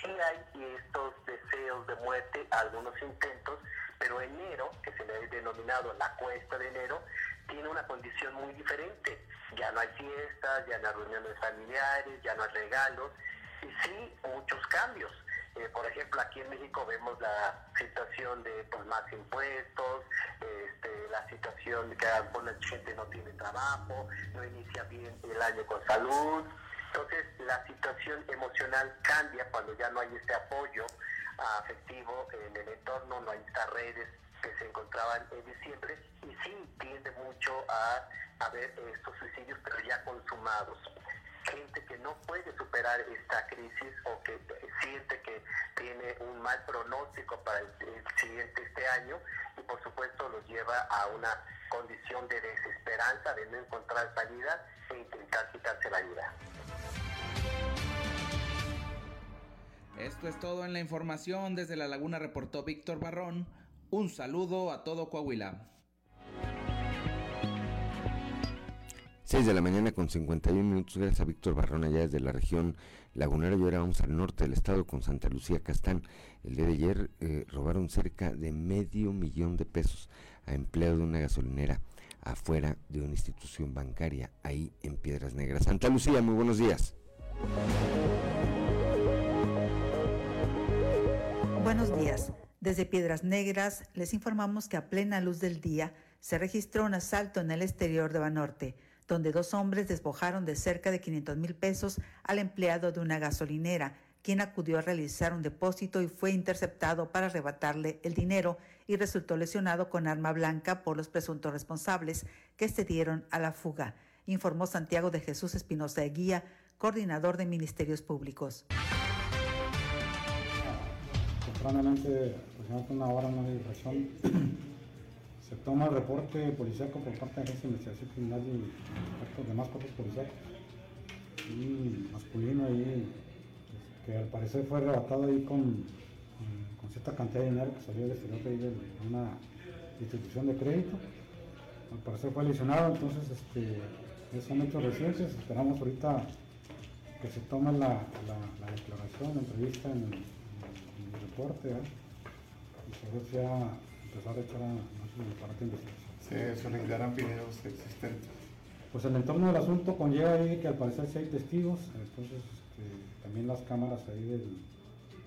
Sí hay estos deseos de muerte, algunos intentos, pero enero, que se le ha denominado la cuesta de enero, tiene una condición muy diferente. Ya no hay fiestas, ya no hay reuniones familiares, ya no hay regalos, y sí muchos cambios. Eh, por ejemplo, aquí en México vemos la situación de pues, más impuestos, este, la situación de que alguna gente no tiene trabajo, no inicia bien el año con salud. Entonces, la situación emocional cambia cuando ya no hay este apoyo afectivo en el entorno, no hay estas redes que se encontraban en diciembre y sí tiende mucho a haber estos suicidios, pero ya consumados gente que no puede superar esta crisis o que siente que tiene un mal pronóstico para el, siguiente este año y por supuesto los lleva a una condición de desesperanza, de no encontrar salida e intentar quitarse la vida. Esto es todo en la información. Desde La Laguna reportó Víctor Barrón. Un saludo a todo Coahuila. 6 de la mañana con 51 minutos, gracias a Víctor Barrón allá desde la región lagunera. Y ahora vamos al norte del estado con Santa Lucía Castán. El día de ayer eh, robaron cerca de medio millón de pesos a empleado de una gasolinera afuera de una institución bancaria, ahí en Piedras Negras. Santa Lucía, muy buenos días. Buenos días. Desde Piedras Negras les informamos que a plena luz del día se registró un asalto en el exterior de Banorte donde dos hombres despojaron de cerca de 500 mil pesos al empleado de una gasolinera, quien acudió a realizar un depósito y fue interceptado para arrebatarle el dinero y resultó lesionado con arma blanca por los presuntos responsables que se dieron a la fuga, informó Santiago de Jesús Espinosa de Guía, coordinador de Ministerios Públicos. Una hora, una se toma el reporte policíaco por parte de la investigación criminal y los demás cuerpos policiales. Un masculino ahí, que al parecer fue arrebatado ahí con, cierta cantidad de dinero que salió del de, una institución de crédito. Al parecer fue lesionado, entonces este, son hechos recientes. Esperamos ahorita que se tome la, declaración, la entrevista en el, reporte y sobre si empezar a echar a se solidarán videos existentes. Pues el entorno del asunto conlleva ahí que al parecer sí hay testigos, entonces este, también las cámaras ahí del,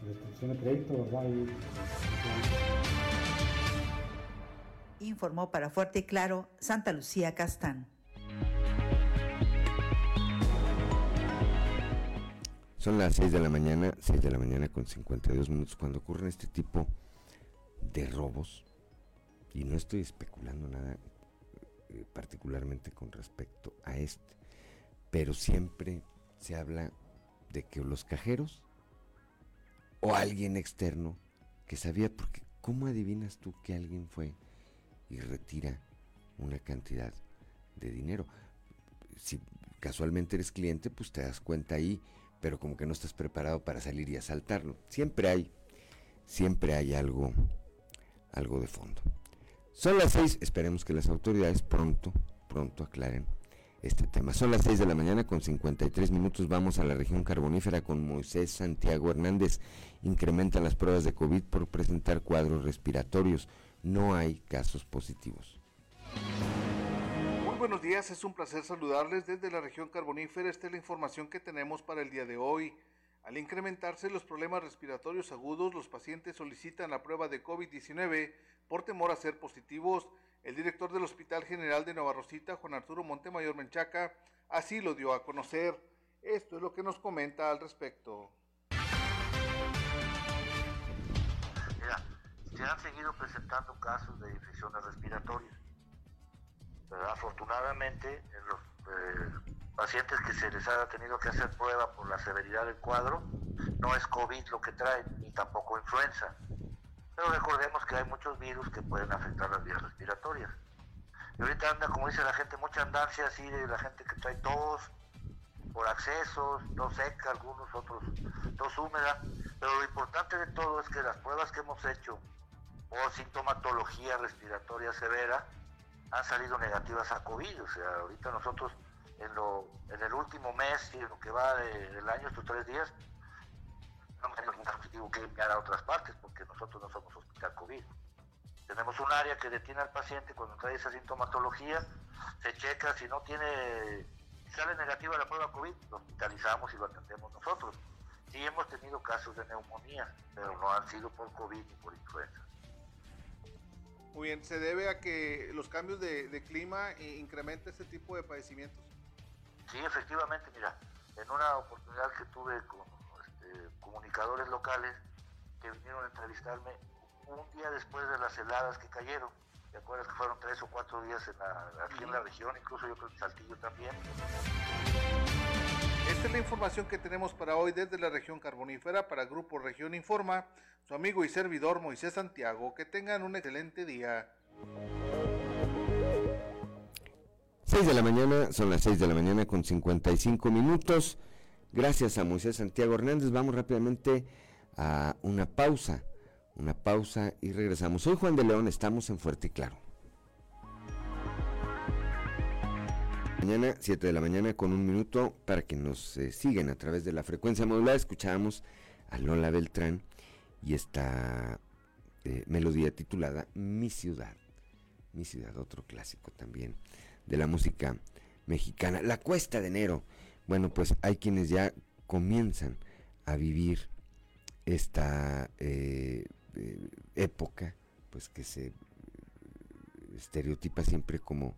de destrucción de crédito, ¿verdad? Informó para Fuerte y Claro Santa Lucía Castán. Son las 6 de la mañana, 6 de la mañana con 52 minutos, cuando ocurren este tipo de robos, y no estoy especulando nada eh, particularmente con respecto a este, pero siempre se habla de que los cajeros o alguien externo que sabía, porque ¿cómo adivinas tú que alguien fue y retira una cantidad de dinero? Si casualmente eres cliente, pues te das cuenta ahí, pero como que no estás preparado para salir y asaltarlo. Siempre hay, siempre hay algo, algo de fondo. Son las seis, esperemos que las autoridades pronto, pronto aclaren este tema. Son las seis de la mañana con 53 minutos. Vamos a la región carbonífera con Moisés Santiago Hernández. Incrementan las pruebas de COVID por presentar cuadros respiratorios. No hay casos positivos. Muy buenos días, es un placer saludarles desde la región carbonífera. Esta es la información que tenemos para el día de hoy. Al incrementarse los problemas respiratorios agudos, los pacientes solicitan la prueba de COVID-19 por temor a ser positivos. El director del Hospital General de Nueva Rosita, Juan Arturo Montemayor Menchaca, así lo dio a conocer. Esto es lo que nos comenta al respecto. Mira, se han seguido presentando casos de infecciones respiratorias. Pero afortunadamente, en los eh, pacientes que se les ha tenido que hacer prueba por la severidad del cuadro, no es COVID lo que traen, ni tampoco influenza. Pero recordemos que hay muchos virus que pueden afectar las vías respiratorias. Y ahorita anda, como dice la gente, mucha andancia así de la gente que trae tos por accesos, tos seca, algunos otros tos húmeda. Pero lo importante de todo es que las pruebas que hemos hecho por sintomatología respiratoria severa han salido negativas a COVID. O sea, ahorita nosotros en, lo, en el último mes y en lo que va del año, estos tres días, no tenido ningún positivo que enviar a otras partes porque nosotros no somos hospital COVID. Tenemos un área que detiene al paciente cuando trae esa sintomatología, se checa, si no tiene, si sale negativa la prueba COVID, lo hospitalizamos y lo atendemos nosotros. Sí hemos tenido casos de neumonía, pero no han sido por COVID ni por influenza. Muy bien, ¿se debe a que los cambios de, clima incrementen este tipo de padecimientos? Sí, efectivamente, mira, en una oportunidad que tuve con comunicadores locales que vinieron a entrevistarme un día después de las heladas que cayeron. ¿Te acuerdas que fueron tres o cuatro días en la, aquí en la región? Incluso yo creo que Saltillo también. Esta es la información que tenemos para hoy desde la región carbonífera para Grupo Región Informa. Su amigo y servidor Moisés Santiago. Que tengan un excelente día. 6 de la mañana, son las 6 de la mañana con 55 minutos. Gracias a Moisés Santiago Hernández. Vamos rápidamente a una pausa, una pausa y regresamos. Soy Juan de León, estamos en Fuerte y Claro. Mañana, 7 de la mañana, con un minuto para que nos eh, sigan a través de la frecuencia modular. Escuchamos a Lola Beltrán y esta eh, melodía titulada Mi Ciudad. Mi Ciudad, otro clásico también de la música mexicana. La cuesta de enero. Bueno, pues hay quienes ya comienzan a vivir esta eh, época, pues que se estereotipa siempre como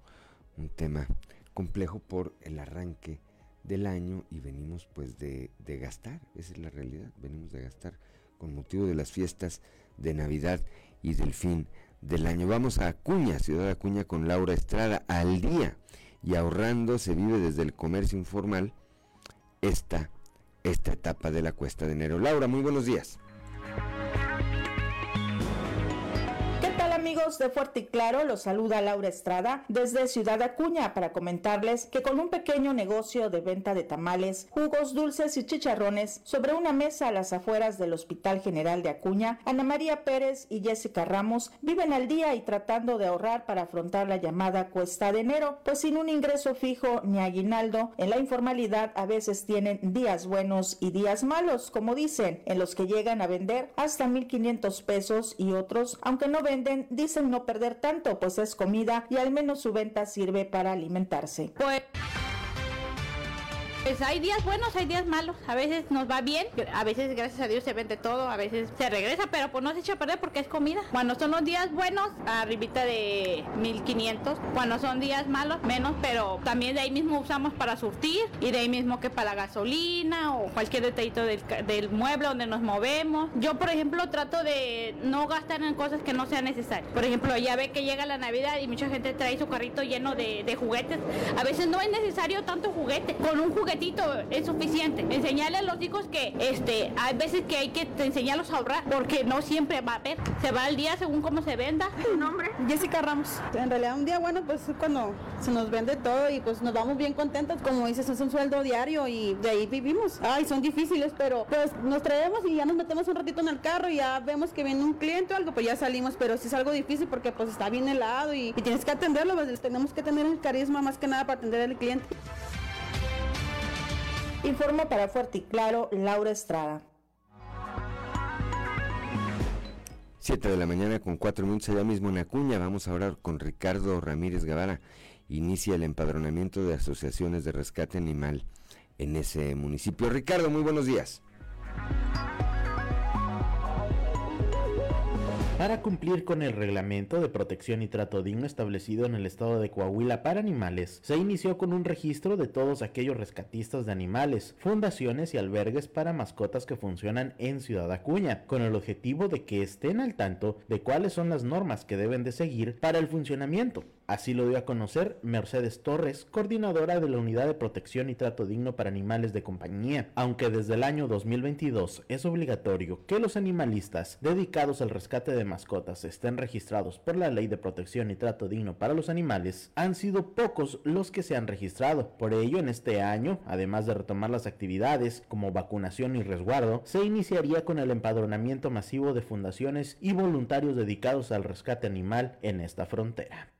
un tema complejo por el arranque del año y venimos pues de, gastar, esa es la realidad, venimos de gastar con motivo de las fiestas de Navidad y del fin del año. Vamos a Acuña, Ciudad Acuña con Laura Estrada al día y ahorrando se vive desde el comercio informal esta, esta etapa de la cuesta de enero. Laura, muy buenos días. De Fuerte y Claro? Los saluda Laura Estrada desde Ciudad Acuña para comentarles que con un pequeño negocio de venta de tamales, jugos dulces y chicharrones sobre una mesa a las afueras del Hospital General de Acuña, Ana María Pérez y Jessica Ramos viven al día y tratando de ahorrar para afrontar la llamada cuesta de enero, pues sin un ingreso fijo ni aguinaldo, en la informalidad a veces tienen días buenos y días malos, como dicen, en los que llegan a vender hasta 1.500 pesos y otros, aunque no venden, dicen no perder tanto, pues es comida y al menos su venta sirve para alimentarse. Pues pues hay días buenos, hay días malos. A veces nos va bien, a veces gracias a Dios se vende todo, a veces se regresa, pero pues no se echa a perder porque es comida. Cuando son los días buenos, arribita de 1500. Cuando son días malos, menos, pero también de ahí mismo usamos para surtir y de ahí mismo que para la gasolina o cualquier detallito del, mueble donde nos movemos. Yo, por ejemplo, trato de no gastar en cosas que no sean necesarias. Por ejemplo, ya ve que llega la Navidad y mucha gente trae su carrito lleno de, de juguetes. A veces no es necesario tanto juguete. Con un juguete es suficiente. Enseñarle a los hijos que este, hay veces que hay que enseñarlos a ahorrar porque no siempre va a haber. Se va al día según cómo se venda. ¿Tu nombre? Jessica Ramos. En realidad un día bueno pues es cuando se nos vende todo y pues nos vamos bien contentos. Como dices, es un sueldo diario y de ahí vivimos. Ay, son difíciles, pero pues nos traemos y ya nos metemos un ratito en el carro y ya vemos que viene un cliente o algo, pues ya salimos, pero sí es algo difícil porque pues está bien helado y, y tienes que atenderlo, pues tenemos que tener el carisma más que nada para atender al cliente. Informo para Fuerte y Claro, Laura Estrada. 7 de la mañana con 4 minutos allá mismo en Acuña. Vamos a hablar con Ricardo Ramírez Guevara. Inicia el empadronamiento de asociaciones de rescate animal en ese municipio. Ricardo, muy buenos días. Para cumplir con el reglamento de protección y trato digno establecido en el estado de Coahuila para animales, se inició con un registro de todos aquellos rescatistas de animales, fundaciones y albergues para mascotas que funcionan en Ciudad Acuña, con el objetivo de que estén al tanto de cuáles son las normas que deben de seguir para el funcionamiento. Así lo dio a conocer Mercedes Torres, coordinadora de la Unidad de Protección y Trato Digno para Animales de Compañía. Aunque desde el año 2022 es obligatorio que los animalistas dedicados al rescate de mascotas estén registrados por la Ley de Protección y Trato Digno para los Animales, han sido pocos los que se han registrado. Por ello, en este año, además de retomar las actividades como vacunación y resguardo, se iniciaría con el empadronamiento masivo de fundaciones y voluntarios dedicados al rescate animal en esta frontera.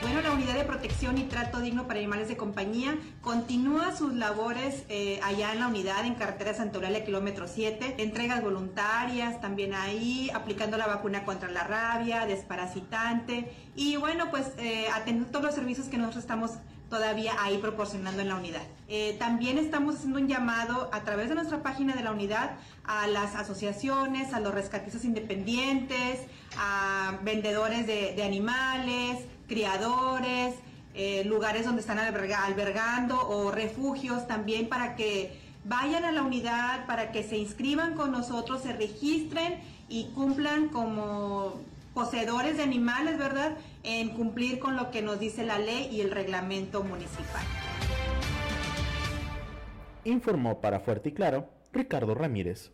Bueno, la Unidad de Protección y Trato Digno para Animales de Compañía continúa sus labores eh, allá en la unidad en carretera Santa Eulalia, kilómetro 7, entregas voluntarias también ahí, aplicando la vacuna contra la rabia, desparasitante y bueno, pues eh, atendiendo todos los servicios que nosotros estamos todavía ahí proporcionando en la unidad. Eh, también estamos haciendo un llamado a través de nuestra página de la unidad a las asociaciones, a los rescatistas independientes, a vendedores de animales, criadores, eh, lugares donde están albergando o refugios también para que vayan a la unidad, para que se inscriban con nosotros, se registren y cumplan como poseedores de animales, ¿verdad? En cumplir con lo que nos dice la ley y el reglamento municipal. Informó para Fuerte y Claro Ricardo Ramírez.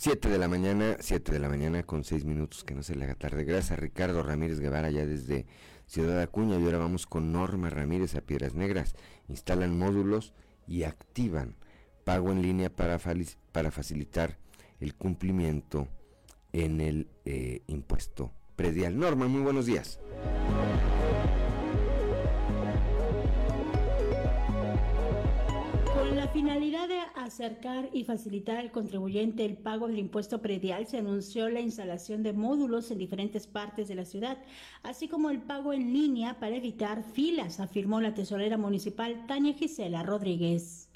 7 de la mañana, 7 de la mañana con 6 minutos, que no se le haga tarde. Gracias a Ricardo Ramírez Guevara, ya desde Ciudad Acuña. Y ahora vamos con Norma Ramírez a Piedras Negras. Instalan módulos y activan pago en línea para, para facilitar el cumplimiento en el eh, impuesto predial. Norma, muy buenos días. Finalidad de acercar y facilitar al contribuyente el pago del impuesto predial, se anunció la instalación de módulos en diferentes partes de la ciudad, así como el pago en línea para evitar filas, afirmó la tesorera municipal Tania Gisela Rodríguez.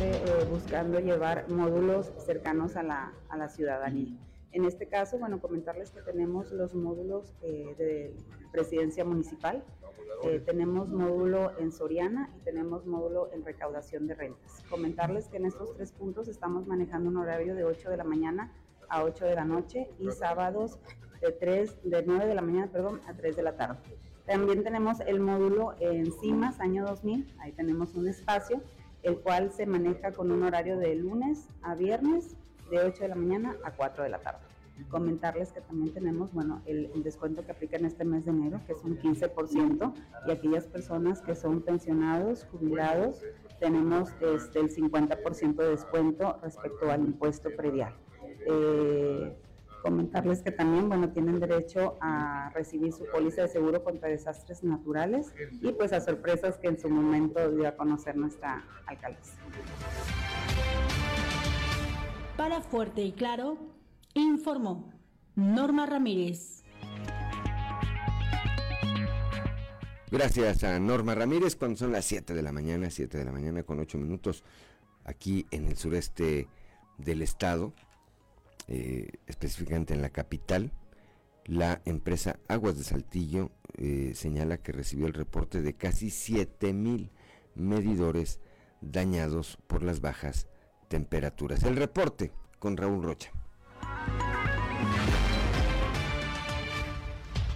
Eh, buscando llevar módulos cercanos a la, a la ciudadanía. En este caso, bueno, comentarles que tenemos los módulos eh, de presidencia municipal, eh, tenemos módulo en Soriana y tenemos módulo en recaudación de rentas. Comentarles que en estos tres puntos estamos manejando un horario de 8 de la mañana a 8 de la noche y sábados de, 3, de 9 de la mañana perdón, a 3 de la tarde. También tenemos el módulo en CIMAS, año 2000, ahí tenemos un espacio, el cual se maneja con un horario de lunes a viernes de 8 de la mañana a 4 de la tarde. Comentarles que también tenemos, bueno, el, descuento que aplica en este mes de enero, que es un 15%, y aquellas personas que son pensionados, jubilados, tenemos este, el 50% de descuento respecto al impuesto predial. Eh, comentarles que también, bueno, tienen derecho a recibir su póliza de seguro contra desastres naturales y pues a sorpresas que en su momento dio a conocer nuestra alcaldesa. Para Fuerte y Claro, informó Norma Ramírez. Gracias a Norma Ramírez cuando son las 7 de la mañana, 7 de la mañana con 8 minutos aquí en el sureste del estado, eh, específicamente en la capital. La empresa Aguas de Saltillo eh, señala que recibió el reporte de casi 7 mil medidores dañados por las bajas temperaturas. El reporte con Raúl Rocha.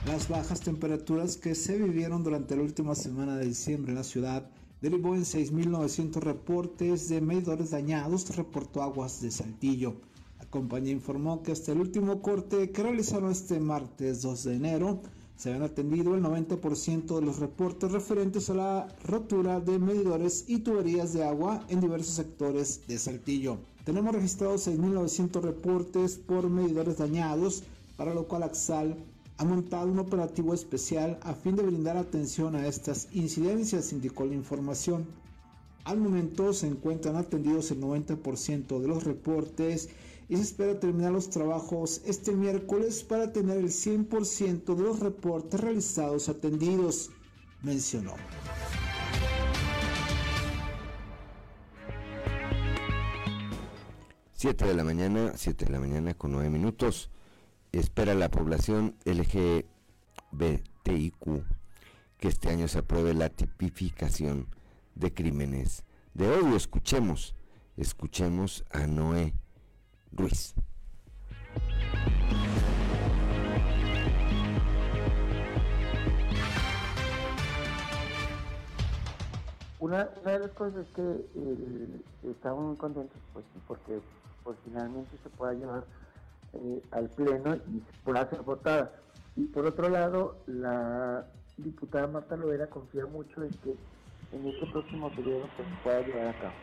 Las bajas temperaturas que se vivieron durante la última semana de diciembre en la ciudad derivó en 6.900 reportes de medidores dañados, reportó Aguas de Saltillo. La compañía informó que hasta el último corte que realizaron este martes 2 de enero, se habían atendido el 90% de los reportes referentes a la rotura de medidores y tuberías de agua en diversos sectores de Saltillo. Tenemos registrados 6.900 reportes por medidores dañados, para lo cual Axal ha montado un operativo especial a fin de brindar atención a estas incidencias, indicó la información. Al momento se encuentran atendidos el 90% de los reportes y se espera terminar los trabajos este miércoles para tener el 100% de los reportes realizados atendidos, mencionó. 7 de la mañana, 7 de la mañana con 9 minutos. Espera la población LGBTIQ que este año se apruebe la tipificación de crímenes de odio. Escuchemos, escuchemos a Noé Ruiz. Una, de las cosas es que eh, estamos muy contentos pues, porque pues finalmente se pueda llevar eh, al Pleno y pueda ser votada. Y por otro lado, la diputada Marta Loera confía mucho en que en este próximo periodo pues, se pueda llevar a cabo.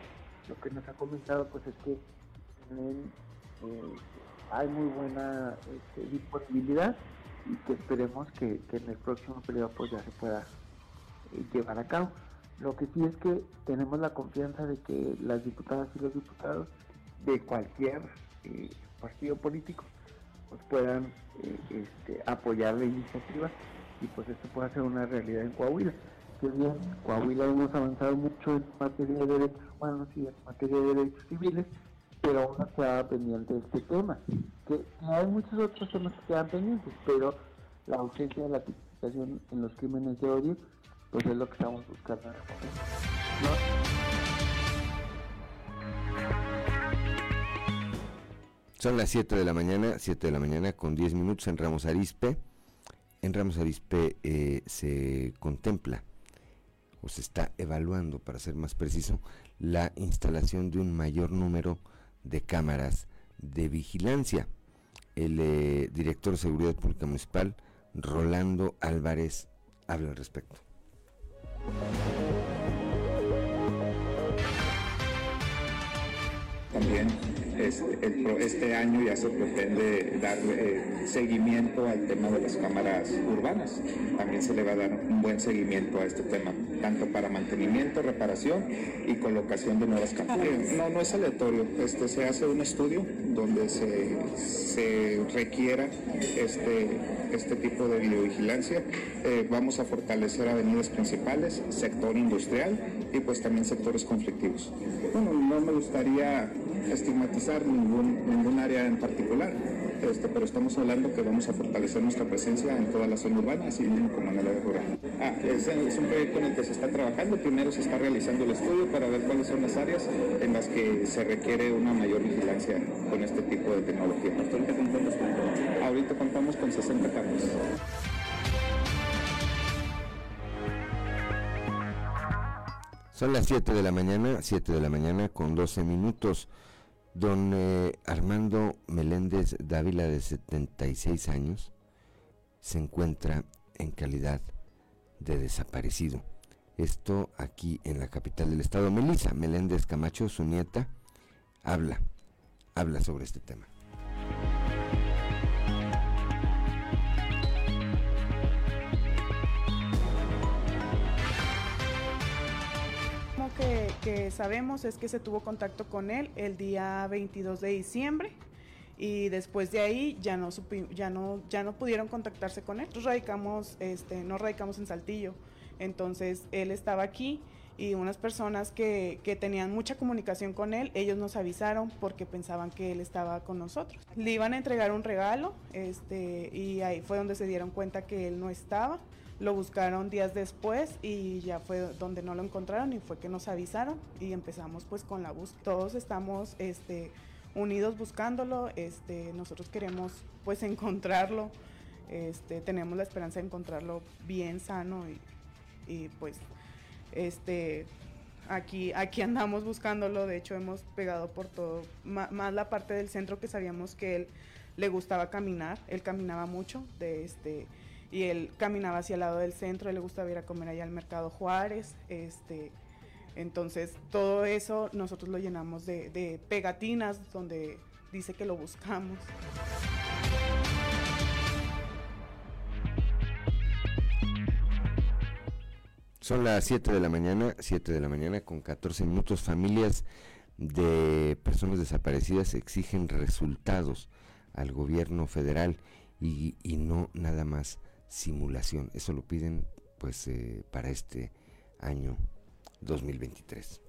Lo que nos ha comentado pues es que eh, hay muy buena este, disponibilidad y que esperemos que, en el próximo periodo pues ya se pueda eh, llevar a cabo. Lo que sí es que tenemos la confianza de que las diputadas y los diputados de cualquier eh, partido político pues puedan eh, este, apoyar la iniciativa y pues esto pueda ser una realidad en Coahuila. Que Coahuila hemos avanzado mucho en materia de derechos humanos y en materia de derechos civiles, pero aún nos queda pendiente este tema. Que, hay muchos otros temas que quedan pendientes, pero la ausencia de la tipificación en los crímenes de odio, pues es lo que estamos buscando en Son las 7 de la mañana, 7 de la mañana con 10 minutos en Ramos Arispe. En Ramos Arispe eh, se contempla o se está evaluando, para ser más preciso, la instalación de un mayor número de cámaras de vigilancia. El eh, director de Seguridad Pública Municipal, Rolando Álvarez, habla al respecto. También este, este año ya se pretende dar eh, seguimiento al tema de las cámaras urbanas. También se le va a dar un buen seguimiento a este tema, tanto para mantenimiento, reparación y colocación de nuevas cámaras. No, no es aleatorio. Este, se hace un estudio donde se, se requiera este, este tipo de videovigilancia. Eh, vamos a fortalecer avenidas principales, sector industrial y pues también sectores conflictivos. Bueno, no me gustaría estigmatizar ningún, ningún área en particular, este, pero estamos hablando que vamos a fortalecer nuestra presencia en toda la zona urbana, así mismo como en el área rural. Ah, es, es, un proyecto en el que se está trabajando. Primero se está realizando el estudio para ver cuáles son las áreas en las que se requiere una mayor vigilancia con este tipo de tecnología. Ahorita contamos con 60 cámaras. Son las 7 de la mañana, 7 de la mañana con 12 minutos. Don eh, Armando Meléndez Dávila, de 76 años, se encuentra en calidad de desaparecido. Esto aquí en la capital del estado. Melissa Meléndez Camacho, su nieta, habla, habla sobre este tema. Que, sabemos es que se tuvo contacto con él el día 22 de diciembre y después de ahí ya no ya no ya no pudieron contactarse con él. Nosotros radicamos este no radicamos en Saltillo. Entonces él estaba aquí y unas personas que, que, tenían mucha comunicación con él, ellos nos avisaron porque pensaban que él estaba con nosotros. Le iban a entregar un regalo este, y ahí fue donde se dieron cuenta que él no estaba. Lo buscaron días después y ya fue donde no lo encontraron y fue que nos avisaron y empezamos pues con la búsqueda. Todos estamos este, unidos buscándolo, este, nosotros queremos pues encontrarlo, este, tenemos la esperanza de encontrarlo bien sano y, pues este, aquí, aquí andamos buscándolo, de hecho hemos pegado por todo, más la parte del centro que sabíamos que él le gustaba caminar, él caminaba mucho, de este y él caminaba hacia el lado del centro, él le gustaba ir a comer allá al Mercado Juárez, este, entonces todo eso nosotros lo llenamos de, pegatinas donde dice que lo buscamos. Son las 7 de la mañana, 7 de la mañana con 14 minutos. Familias de personas desaparecidas exigen resultados al gobierno federal y, y no nada más simulación. Eso lo piden pues eh, para este año 2023.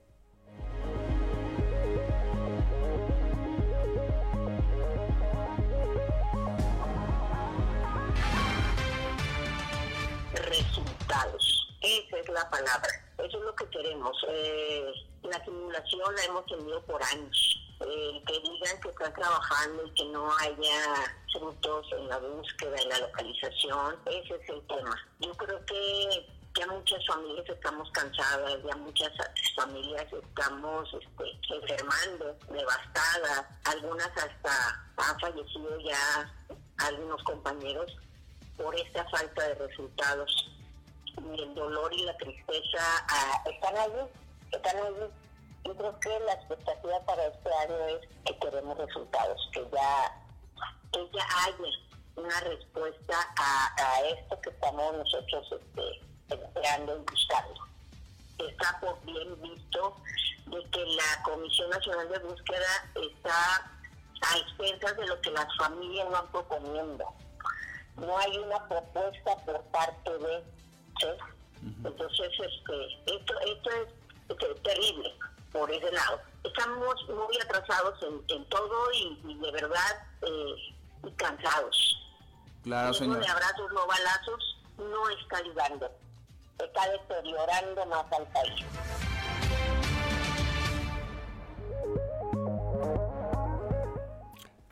Resultados, esa es la palabra, eso es lo que queremos. Eh, la simulación la hemos tenido por años eh, que digan que están trabajando y que no haya frutos en la búsqueda, en la localización, ese es el tema. Yo creo que ya muchas familias estamos cansadas, ya muchas familias estamos este, enfermando, devastadas, algunas hasta han fallecido ya algunos compañeros por esta falta de resultados. Y el dolor y la tristeza ah, están allí, están allí yo creo que la expectativa para este año es que queremos resultados, que ya, que ya haya una respuesta a, esto que estamos nosotros este, esperando y buscando. Está por bien visto de que la Comisión Nacional de Búsqueda está a expensas de lo que las familias van proponiendo. No hay una propuesta por parte de... Entonces, este, esto, esto es terrible por ese lado. Estamos muy atrasados en, todo y, de verdad eh, cansados. Claro, señor. de abrazos, no balazos, no está ayudando. Está deteriorando más al país.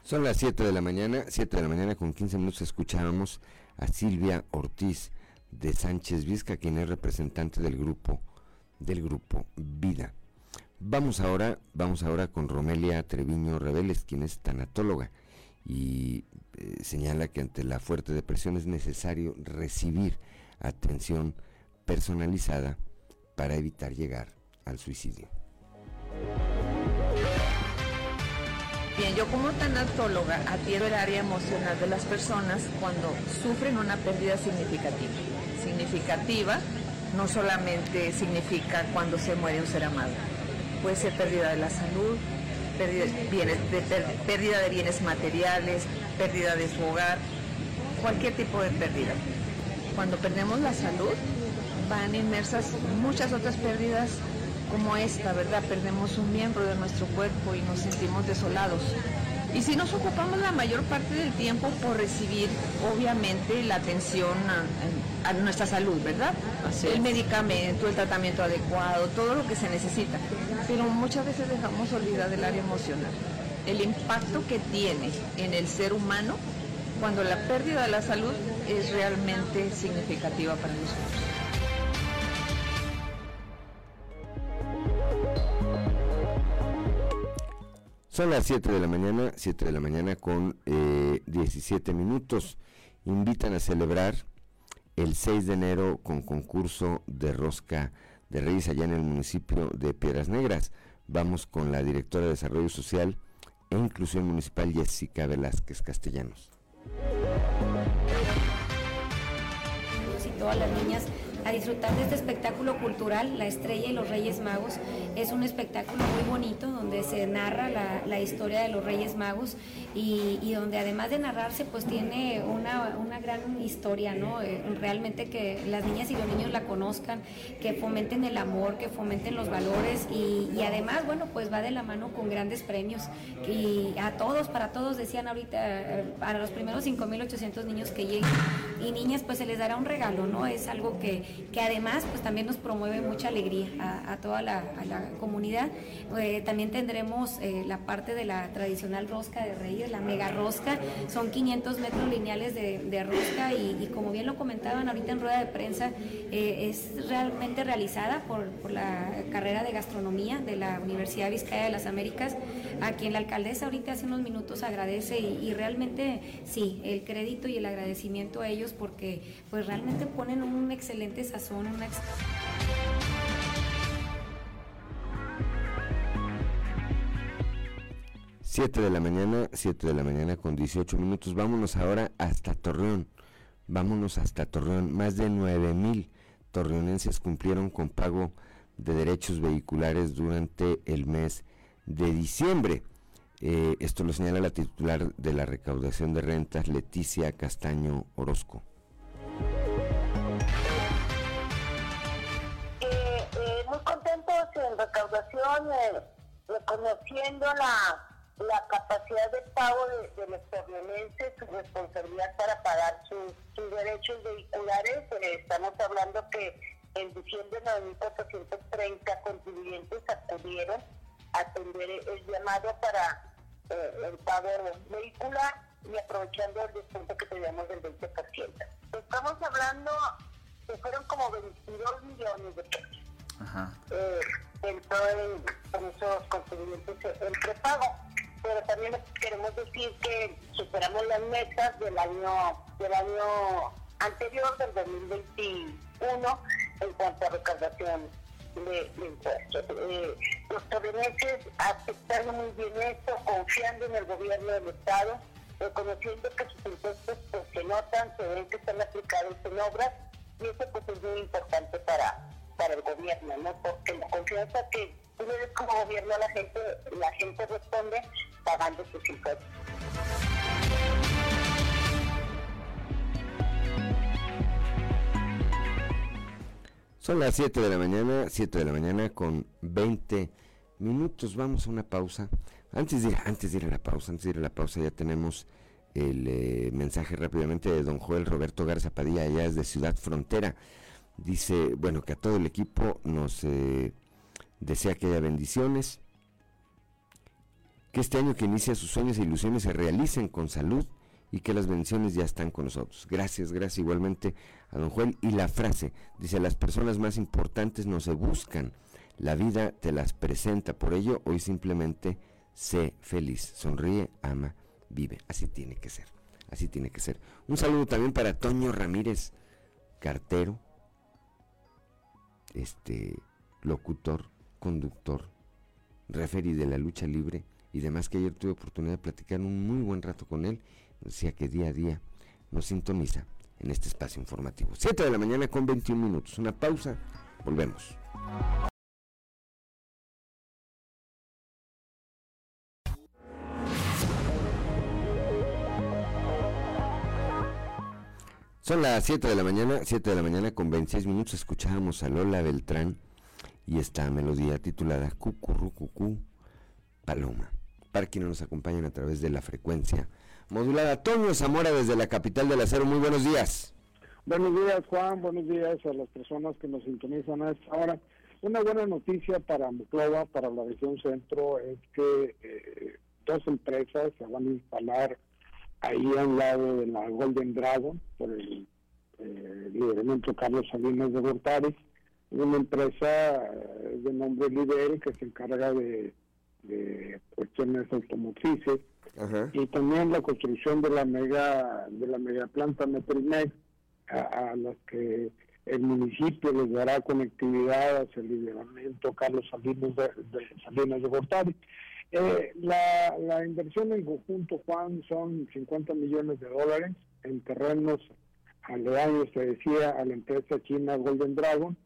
Son las 7 de la mañana, 7 de la mañana con 15 minutos escuchábamos a Silvia Ortiz de Sánchez Vizca, quien es representante del grupo del grupo Vida. Vamos ahora, vamos ahora con Romelia Treviño Reveles, quien es tanatóloga y eh, señala que ante la fuerte depresión es necesario recibir atención personalizada para evitar llegar al suicidio. Bien, yo como tanatóloga atiendo el área emocional de las personas cuando sufren una pérdida significativa. Significativa no solamente significa cuando se muere un ser amado, puede ser pérdida de la salud, pérdida de pérdida de bienes materiales, pérdida de su hogar, cualquier tipo de pérdida. Cuando perdemos la salud, van inmersas muchas otras pérdidas como esta, ¿verdad? Perdemos un miembro de nuestro cuerpo y nos sentimos desolados. Y si nos ocupamos la mayor parte del tiempo por recibir, obviamente, la atención a, nuestra salud, ¿verdad? el medicamento, el tratamiento adecuado, todo lo que se necesita. Pero muchas veces dejamos olvidar del área emocional. El impacto que tiene en el ser humano cuando la pérdida de la salud es realmente significativa para nosotros. Son las 7 de la mañana, 7 de la mañana con eh, 17 minutos. Invitan a celebrar el 6 de enero con concurso de rosca de Reyes allá en el municipio de Piedras Negras. Vamos con la directora de Desarrollo Social e Inclusión Municipal Jessica Velázquez Castellanos. Y todas las niñas a disfrutar de este espectáculo cultural, La Estrella y los Reyes Magos. Es un espectáculo muy bonito donde se narra la, historia de los Reyes Magos y, donde además de narrarse pues tiene una, gran historia, ¿no? Eh, realmente que las niñas y los niños la conozcan, que fomenten el amor, que fomenten los valores y, además, bueno, pues va de la mano con grandes premios y a todos, para todos decían ahorita, eh, para los primeros 5.800 niños que lleguen y niñas pues se les dará un regalo, ¿no? Es algo que, que además pues también nos promueve mucha alegría a, toda la, comunidad. Eh, también tendremos eh, la parte de la tradicional rosca de reyes, la mega rosca, son 500 metros lineales de, rosca y, como bien lo comentaban ahorita en rueda de prensa, eh, es realmente realizada por, la carrera de gastronomía de la Universidad Vizcaya de las Américas, a quien la alcaldesa ahorita hace unos minutos agradece y, y realmente sí, el crédito y el agradecimiento a ellos porque pues realmente ponen un excelente una... 7 de la mañana, 7 de la mañana con 18 minutos. Vámonos ahora hasta Torreón. Vámonos hasta Torreón. Más de 9 mil torreonenses cumplieron con pago de derechos vehiculares durante el mes de diciembre. Eh, esto lo señala la titular de la recaudación de rentas, Leticia Castaño Orozco. Recaudación, eh, reconociendo la, la capacidad de pago de, los torreonenses, su responsabilidad para pagar sus, derechos vehiculares. Eh, estamos hablando que en diciembre de 9.430 contribuyentes acudieron a atender el llamado para eh, el pago vehicular y aprovechando el descuento que teníamos del 20%. Estamos hablando que fueron como 22 millones de pesos. Ajá. Eh, en, esos contribuyentes el prepago. Pero también queremos decir que superamos las metas del año del año anterior, del 2021, en cuanto a recaudación de, impuestos. Eh, los torreneses aceptaron muy bien esto, confiando en el gobierno del Estado, reconociendo que sus impuestos pues, se notan, se ven que están aplicados en obras, y eso pues es muy importante para, para el gobierno, ¿no? Porque la confianza que tú le des como gobierno a la gente, la gente responde pagando sus impuestos. Son las 7 de la mañana, 7 de la mañana con 20 minutos. Vamos a una pausa. Antes de, antes de ir a la pausa, antes de ir a la pausa ya tenemos el eh, mensaje rápidamente de don Joel Roberto Garza Padilla, allá de Ciudad Frontera. Dice, bueno, que a todo el equipo nos eh, desea que haya bendiciones, que este año que inicia sus sueños e ilusiones se realicen con salud y que las bendiciones ya están con nosotros. Gracias, gracias igualmente a don Juan. Y la frase, dice, las personas más importantes no se buscan, la vida te las presenta, por ello hoy simplemente sé feliz, sonríe, ama, vive. Así tiene que ser, así tiene que ser. Un saludo también para Toño Ramírez, cartero, este locutor, conductor, referí de la lucha libre y demás que ayer tuve oportunidad de platicar un muy buen rato con él. Decía que día a día nos sintoniza en este espacio informativo. 7 de la mañana con 21 minutos. Una pausa. Volvemos. Son las 7 de la mañana, 7 de la mañana con 26 minutos. Escuchábamos a Lola Beltrán y esta melodía titulada Cucurrucucú Paloma. Para quienes nos acompañan a través de la frecuencia modulada. Toño Zamora desde la capital del acero. Muy buenos días. Buenos días, Juan. Buenos días a las personas que nos sintonizan a esta hora. Una buena noticia para Muclova, para la región centro, es que eh, dos empresas se van a instalar ahí al lado de la Golden Dragon, por el eh, lideramiento Carlos Salinas de Gortari, una empresa eh, de nombre Lidel que se encarga de, cuestiones automotrices y también la construcción de la mega de la mega planta Metelmec a, a las que el municipio les dará conectividad hacia el lideramiento Carlos Salinas de, Salinas de Gortari. Eh, la, inversión en conjunto, Juan, son 50 millones de dólares en terrenos aledaños, se decía, a la empresa china Golden Dragon.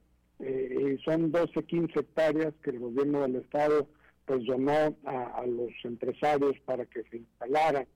Eh, son 12, 15 hectáreas que el gobierno del estado pues donó a, los empresarios para que se instalaran.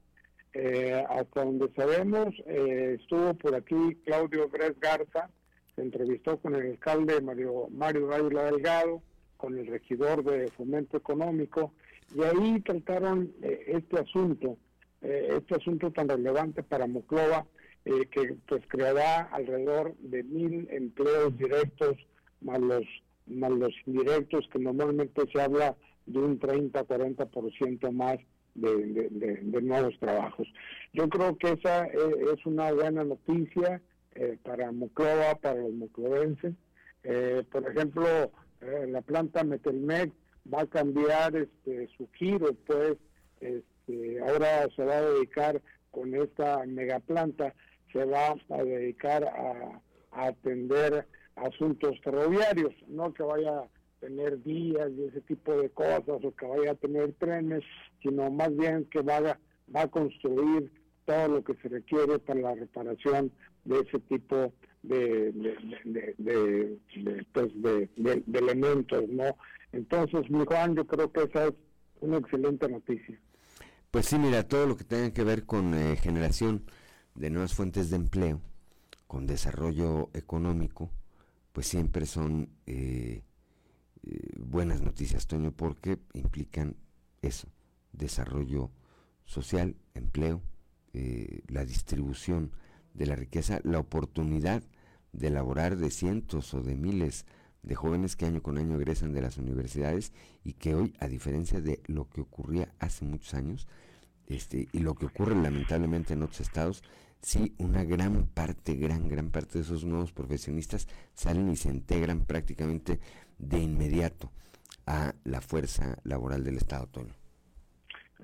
Eh, hasta donde sabemos, eh, estuvo por aquí Claudio Gres Garza, se entrevistó con el alcalde Mario, Mario Delgado, con el regidor de Fomento Económico, y ahí trataron eh, este asunto, eh, este asunto tan relevante para Moclova, eh, que pues creará alrededor de mil empleos directos más los, más los indirectos, que normalmente se habla de un 30-40% más de, nuevos trabajos. Yo creo que esa es una buena noticia para Moclova, para los moclovenses. por ejemplo, la planta Metelmec va a cambiar este su giro, pues este, ahora se va a dedicar con esta megaplanta, se va a dedicar a, atender asuntos ferroviarios, no que vaya a tener vías y ese tipo de cosas o que vaya a tener trenes, sino más bien que va a, va a construir todo lo que se requiere para la reparación de ese tipo de, de, de, pues de, elementos, ¿no? Entonces, mi Juan, yo creo que esa es una excelente noticia. Pues sí, mira, todo lo que tenga que ver con eh, generación de nuevas fuentes de empleo, con desarrollo económico, pues siempre son eh, eh, buenas noticias, Toño, porque implican eso, desarrollo social, empleo, la distribución de la riqueza, la oportunidad de elaborar de cientos o de miles de jóvenes que año con año egresan de las universidades y que hoy, a diferencia de lo que ocurría hace muchos años, este, y lo que ocurre lamentablemente en otros estados, sí, una gran parte, gran, gran parte de esos nuevos profesionistas salen y se integran prácticamente de inmediato a la fuerza laboral del Estado, Toño.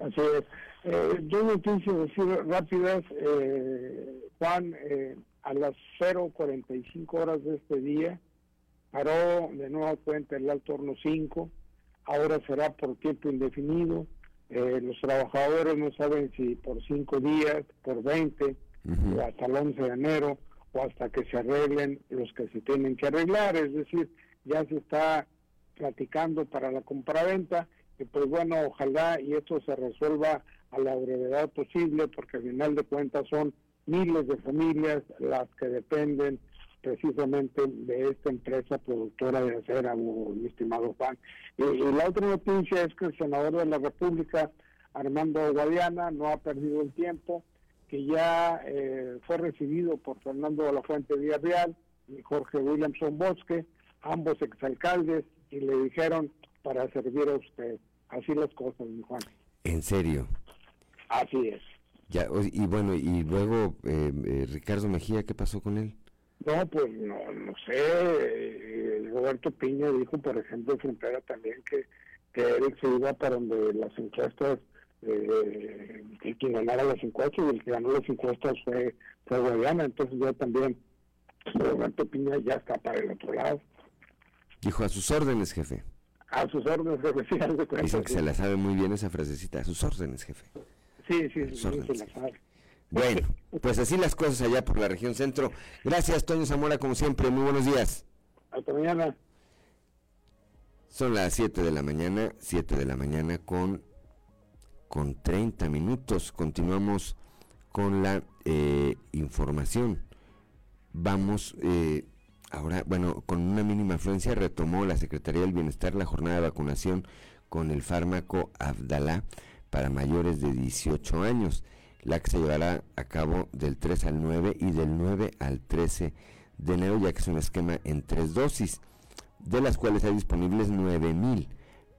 Así es. Eh, dos noticias decir rápidas. Eh, Juan, eh, a las 0.45 horas de este día, paró de nueva cuenta el Alto Horno 5, ahora será por tiempo indefinido, eh, los trabajadores no saben si por 5 días, por 20, o hasta el 11 de enero, o hasta que se arreglen los que se tienen que arreglar, es decir, ya se está platicando para la compraventa, y pues bueno, ojalá y esto se resuelva a la brevedad posible, porque al final de cuentas son miles de familias las que dependen precisamente de esta empresa productora de acera, mi estimado Juan. Y, la otra noticia es que el senador de la República, Armando Guadiana, no ha perdido el tiempo, que ya eh, fue recibido por Fernando de la Fuente Villarreal y Jorge Williamson Bosque, ambos exalcaldes, y le dijeron para servir a usted. Así las cosas, mi Juan. ¿En serio? Así es. Ya, y bueno, y luego eh, eh, Ricardo Mejía, ¿qué pasó con él? No, pues no, no sé. Eh, Roberto Piña dijo, por ejemplo, en Frontera también que, que él se iba para donde las encuestas, eh, el que ganara las encuestas y el que ganó las encuestas fue, fue Guayana. Entonces ya también Roberto Piña ya está para el otro lado. Dijo a sus órdenes, jefe. A sus órdenes, jefe, sí, Dicen que sí. se la sabe muy bien esa frasecita. A sus órdenes, jefe. Sí, sí, sí, se la sabe. Bueno, pues así las cosas allá por la región centro. Gracias, Toño Zamora, como siempre. Muy buenos días. Hasta mañana. Son las 7 de la mañana, 7 de la mañana con, con 30 minutos. Continuamos con la eh, información. Vamos eh, ahora, bueno, con una mínima afluencia retomó la Secretaría del Bienestar la jornada de vacunación con el fármaco Abdalá para mayores de 18 años, la que se llevará a cabo del 3 al 9 y del 9 al 13 de enero, ya que es un esquema en tres dosis de las cuales hay disponibles 9.000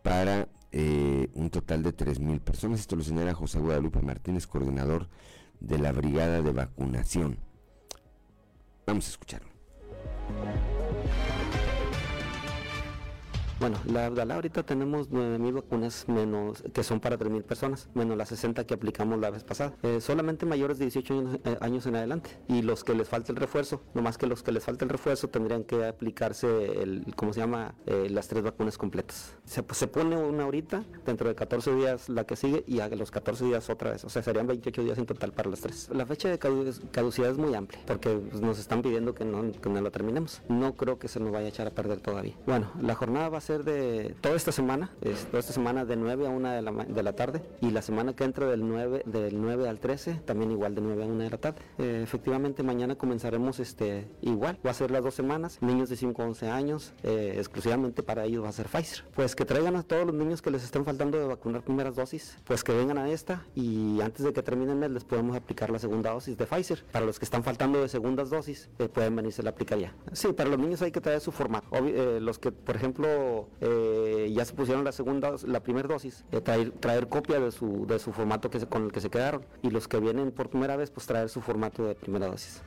para eh, un total de 3.000 personas. Esto lo señala José Guadalupe Martínez, coordinador de la Brigada de Vacunación. Vamos a escucharlo. Bueno, la Abdalá ahorita tenemos 9.000 vacunas menos que son para 3.000 personas, menos las 60 que aplicamos la vez pasada. Eh, solamente mayores de 18 años, eh, años en adelante. Y los que les falta el refuerzo, no más que los que les falta el refuerzo tendrían que aplicarse, el, ¿cómo se llama? Eh, las tres vacunas completas. Se, se pone una ahorita, dentro de 14 días la que sigue y a los 14 días otra vez. O sea, serían 28 días en total para las tres. La fecha de cadu- caducidad es muy amplia porque pues, nos están pidiendo que no, que no la terminemos. No creo que se nos vaya a echar a perder todavía. Bueno, la jornada va a ser de toda esta semana, es toda esta semana de 9 a 1 de la, de la tarde y la semana que entra del 9, del 9 al 13 también igual de 9 a 1 de la tarde. Eh, efectivamente mañana comenzaremos este igual, va a ser las dos semanas, niños de 5 a 11 años, eh, exclusivamente para ellos va a ser Pfizer. Pues que traigan a todos los niños que les estén faltando de vacunar primeras dosis, pues que vengan a esta y antes de que termine el mes les podemos aplicar la segunda dosis de Pfizer. Para los que están faltando de segundas dosis, eh, pueden venirse a aplicar ya. Sí, para los niños hay que traer su formato. Obvi- eh, los que, por ejemplo, eh, ya se pusieron la segunda, la primera dosis, eh, traer, traer copia de su, de su formato que con el que se quedaron. Y los que vienen por primera vez, pues traer su formato de primera dosis.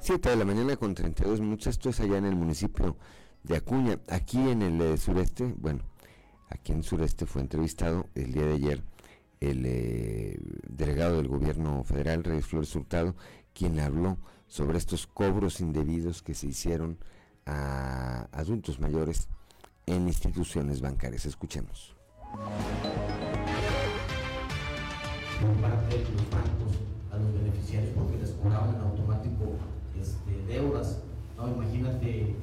7 de la mañana con 32 minutos. Esto es allá en el municipio de Acuña. Aquí en el eh, sureste, bueno, aquí en el sureste fue entrevistado el día de ayer el delegado del gobierno federal, Reyes Flores Hurtado, quien habló sobre estos cobros indebidos que se hicieron a adultos mayores en instituciones bancarias. Escuchemos. parte de los bancos a los beneficiarios porque les cobraban en automático este, deudas. ¿no? Imagínate, eh,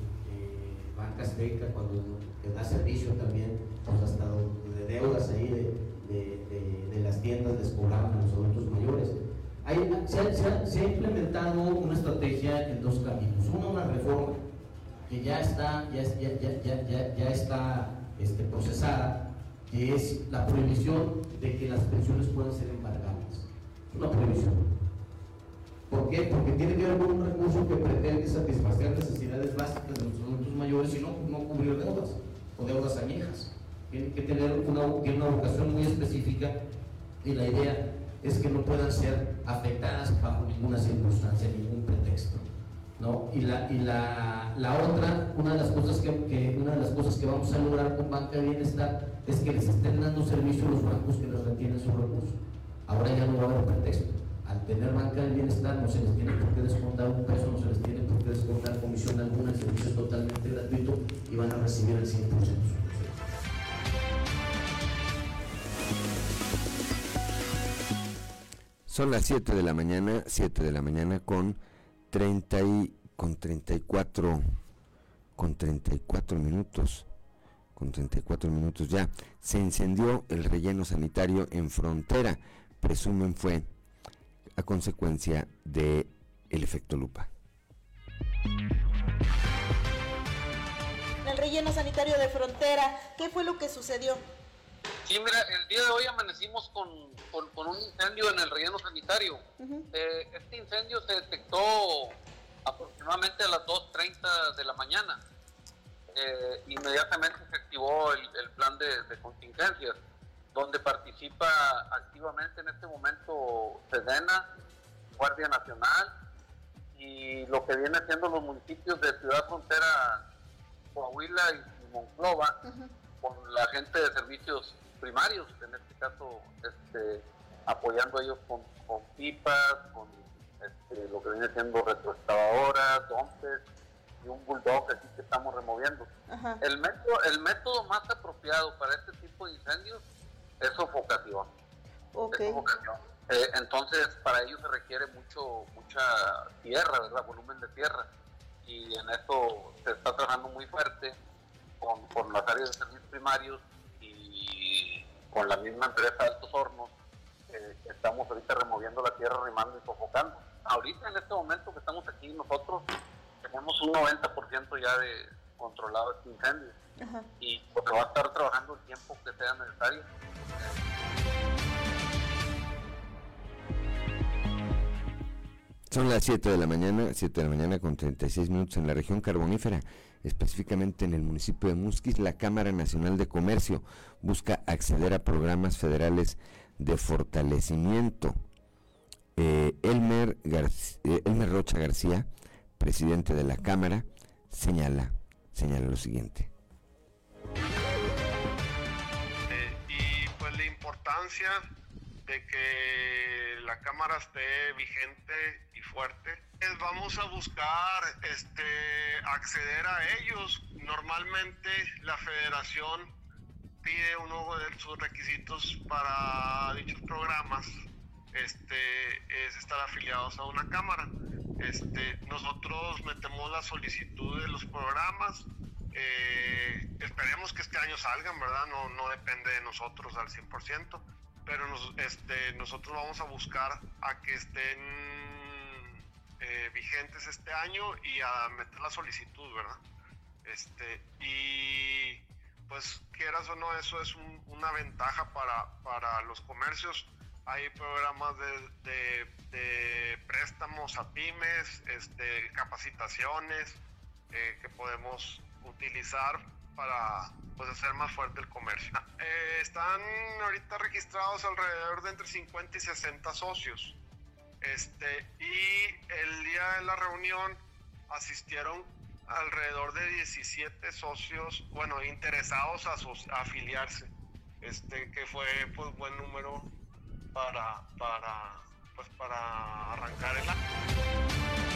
Banca Azteca cuando te da servicio también, pues hasta de deudas ahí de, de- de- de las tiendas les cobraban a los adultos mayores. Se, ha, implementado una estrategia en dos caminos. Una, una reforma que ya está, ya, es- ya, ya, ya, ya, ya está este, procesada, que es la prohibición de que las pensiones puedan ser embargadas. Es una prohibición. ¿Por qué? Porque tiene que ver con un recurso que pretende satisfacer necesidades básicas de los adultos mayores y no, no cubrir deudas o deudas añejas. Tiene que tener una, tiene una vocación muy específica y la idea es que no puedan ser afectadas bajo ninguna circunstancia, ningún pretexto. ¿no? Y, la, y la, la otra, una de, las cosas que, una de las cosas que vamos a lograr con Banca de Bienestar es que les estén dando servicio a los bancos que les retienen su recurso. Ahora ya no va a haber pretexto. Al tener Banca del Bienestar no se les tiene por qué descontar un peso, no se les tiene por qué descontar comisión alguna, el servicio es totalmente gratuito y van a recibir el 100% Son las 7 de la mañana, 7 de la mañana con 30 y con 34 con 34 minutos. Con 34 minutos ya se incendió el relleno sanitario en frontera, presumen fue a consecuencia de el efecto lupa. El relleno sanitario de frontera, ¿qué fue lo que sucedió? Sí, mira, el día de hoy amanecimos con, con- con un incendio en el relleno sanitario. Eh, este incendio se detectó aproximadamente a las 2.30 de la mañana. Eh, inmediatamente se activó el, el plan de, de contingencias, donde participa activamente en este momento Sedena, Guardia Nacional y lo que viene siendo los municipios de Ciudad Frontera, Coahuila y Monclova, con la gente de servicios primarios, en este caso este, apoyando a ellos con, con pipas, con este, lo que viene siendo retroexcavadoras, dompes, un bulldog así que estamos removiendo. El método, el método más apropiado para este tipo de incendios es sofocación. Eh, entonces, para ello se requiere mucho mucha tierra, ¿verdad? Volumen de tierra. Y en eso se está trabajando muy fuerte con, con las áreas de servicios primarios y con la misma empresa de Altos Hornos. Eh, estamos ahorita removiendo la tierra, rimando y sofocando. Ahorita, en este momento que estamos aquí, nosotros tenemos un 90% ya de controlado este incendio. Y porque va a estar trabajando el tiempo que sea necesario. Son las 7 de la mañana, 7 de la mañana con 36 minutos en la región carbonífera, específicamente en el municipio de Musquis, la Cámara Nacional de Comercio busca acceder a programas federales de fortalecimiento. Eh, Elmer, eh, Elmer Rocha García, presidente de la Cámara, señala, señala lo siguiente. Eh, y pues la importancia de que la Cámara esté vigente y fuerte. Vamos a buscar este, acceder a ellos. Normalmente la federación pide uno de sus requisitos para dichos programas este, es estar afiliados a una cámara. Este, nosotros metemos la solicitud de los programas. Eh, esperemos que este año salgan, ¿verdad? No, no depende de nosotros al 100% pero este, nosotros vamos a buscar a que estén eh, vigentes este año y a meter la solicitud, ¿verdad? Este, y pues quieras o no, eso es una ventaja para, los comercios. Hay programas de, de, préstamos a pymes, este, capacitaciones eh, que podemos utilizar para pues, hacer más fuerte el comercio. Eh, están ahorita registrados alrededor de entre 50 y 60 socios. Este, y el día de la reunión asistieron alrededor de 17 socios, bueno, interesados a, afiliarse, este, que fue pues buen número para, para, pues, para arrancar el año.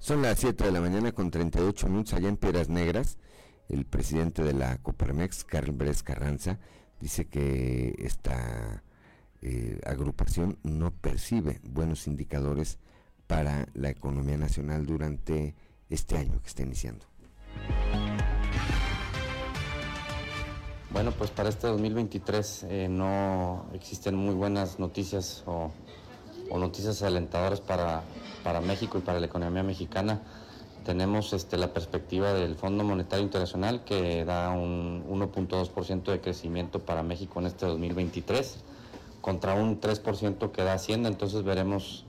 Son las 7 de la mañana con 38 minutos allá en Piedras Negras. El presidente de la Coparmex, Carl Bres Carranza, dice que esta eh, agrupación no percibe buenos indicadores para la economía nacional durante este año que está iniciando. Bueno, pues para este 2023 eh, no existen muy buenas noticias o o noticias alentadoras para, para México y para la economía mexicana. Tenemos este, la perspectiva del Fondo Monetario Internacional que da un 1.2% de crecimiento para México en este 2023 contra un 3% que da Hacienda, entonces veremos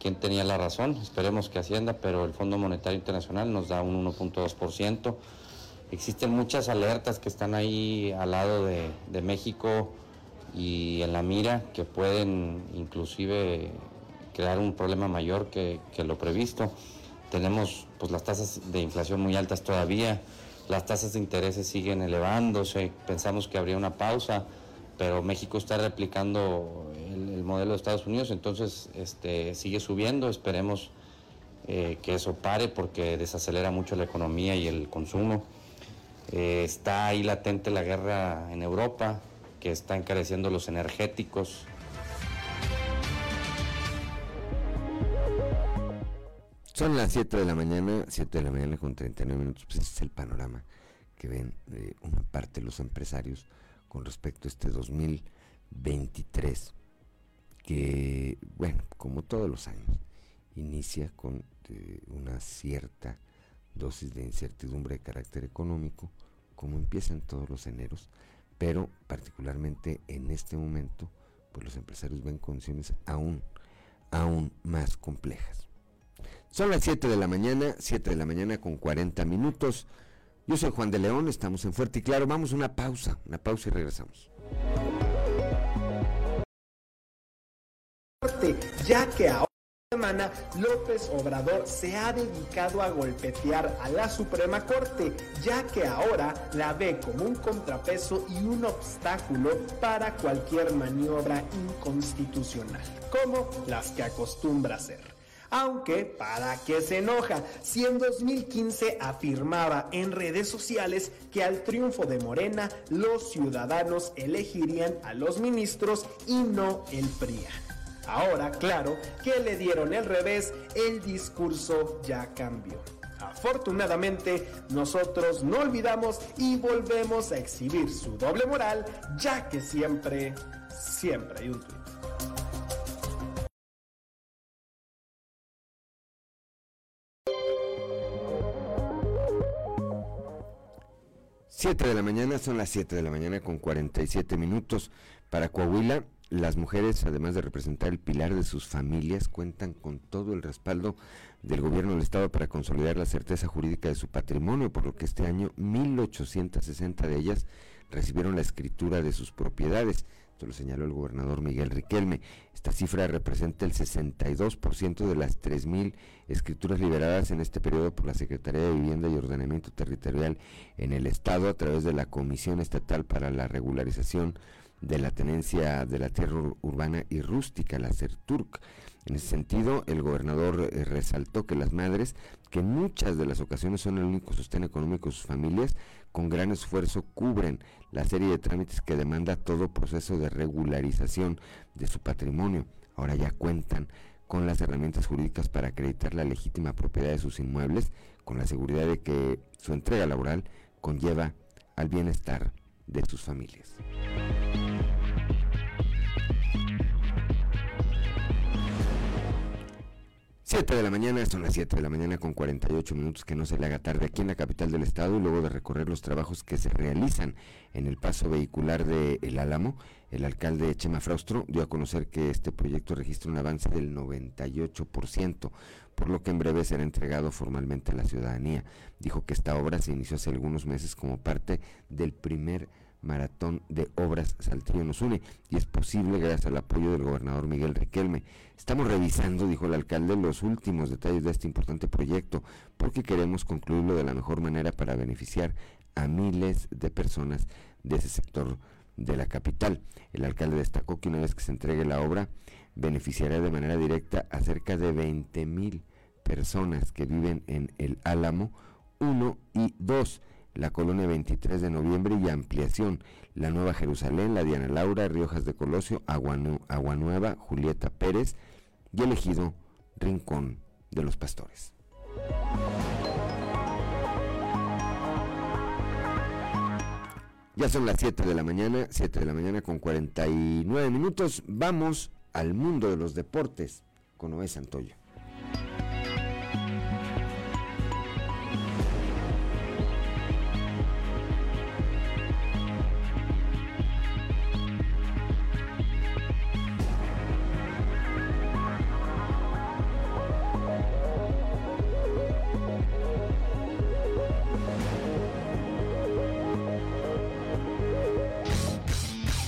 quién tenía la razón, esperemos que Hacienda, pero el Fondo Monetario Internacional nos da un 1.2%. Existen muchas alertas que están ahí al lado de, de México, y en la mira que pueden inclusive crear un problema mayor que, lo previsto. Tenemos pues las tasas de inflación muy altas todavía, las tasas de intereses siguen elevándose, pensamos que habría una pausa, pero México está replicando el, modelo de Estados Unidos, entonces este, sigue subiendo, esperemos eh, que eso pare porque desacelera mucho la economía y el consumo. Eh, está ahí latente la guerra en Europa, que está encareciendo los energéticos. Son las 7 de la mañana, 7 de la mañana con 39 minutos, pues ese es el panorama que ven eh, una parte de los empresarios con respecto a este 2023, que, bueno, como todos los años, inicia con eh, una cierta dosis de incertidumbre de carácter económico, como empiezan todos los eneros, pero particularmente en este momento, pues los empresarios ven condiciones aún, aún más complejas. Son las 7 de la mañana, 7 de la mañana con 40 minutos. Yo soy Juan de León, estamos en Fuerte y Claro. Vamos a una pausa, una pausa y regresamos. Ya que ahora semana, López Obrador se ha dedicado a golpetear a la Suprema Corte, ya que ahora la ve como un contrapeso y un obstáculo para cualquier maniobra inconstitucional, como las que acostumbra hacer. Aunque, ¿para qué se enoja? Si en 2015 afirmaba en redes sociales que al triunfo de Morena los ciudadanos elegirían a los ministros y no el PRIA. Ahora, claro, que le dieron el revés, el discurso ya cambió. Afortunadamente, nosotros no olvidamos y volvemos a exhibir su doble moral, ya que siempre, siempre hay un tweet. 7 de la mañana, son las 7 de la mañana con 47 minutos. Para Coahuila, las mujeres, además de representar el pilar de sus familias, cuentan con todo el respaldo del gobierno del Estado para consolidar la certeza jurídica de su patrimonio, por lo que este año 1.860 de ellas recibieron la escritura de sus propiedades. Esto lo señaló el gobernador Miguel Riquelme. Esta cifra representa el 62% de las 3.000 escrituras liberadas en este periodo por la Secretaría de Vivienda y Ordenamiento Territorial en el Estado a través de la Comisión Estatal para la Regularización de la Tenencia de la Tierra Urbana y Rústica, la CERTURC. En ese sentido, el gobernador eh, resaltó que las madres, que en muchas de las ocasiones son el único sostén económico de sus familias, con gran esfuerzo cubren la serie de trámites que demanda todo proceso de regularización de su patrimonio. Ahora ya cuentan con las herramientas jurídicas para acreditar la legítima propiedad de sus inmuebles, con la seguridad de que su entrega laboral conlleva al bienestar de sus familias. 7 de la mañana, son las 7 de la mañana con 48 minutos, que no se le haga tarde aquí en la capital del estado y luego de recorrer los trabajos que se realizan en el paso vehicular de El Álamo, el alcalde Chema Fraustro dio a conocer que este proyecto registra un avance del 98%, por lo que en breve será entregado formalmente a la ciudadanía. Dijo que esta obra se inició hace algunos meses como parte del primer Maratón de Obras Saltillo nos une y es posible gracias al apoyo del gobernador Miguel Riquelme. Estamos revisando, dijo el alcalde, los últimos detalles de este importante proyecto porque queremos concluirlo de la mejor manera para beneficiar a miles de personas de ese sector de la capital. El alcalde destacó que una vez que se entregue la obra, beneficiará de manera directa a cerca de 20 mil personas que viven en el Álamo 1 y 2 la colonia 23 de noviembre y ampliación, la Nueva Jerusalén, la Diana Laura, Riojas de Colosio, Agua, Nueva, Julieta Pérez y elegido Rincón de los Pastores. Ya son las 7 de la mañana, 7 de la mañana con 49 minutos. Vamos al mundo de los deportes con Noé Santoyo.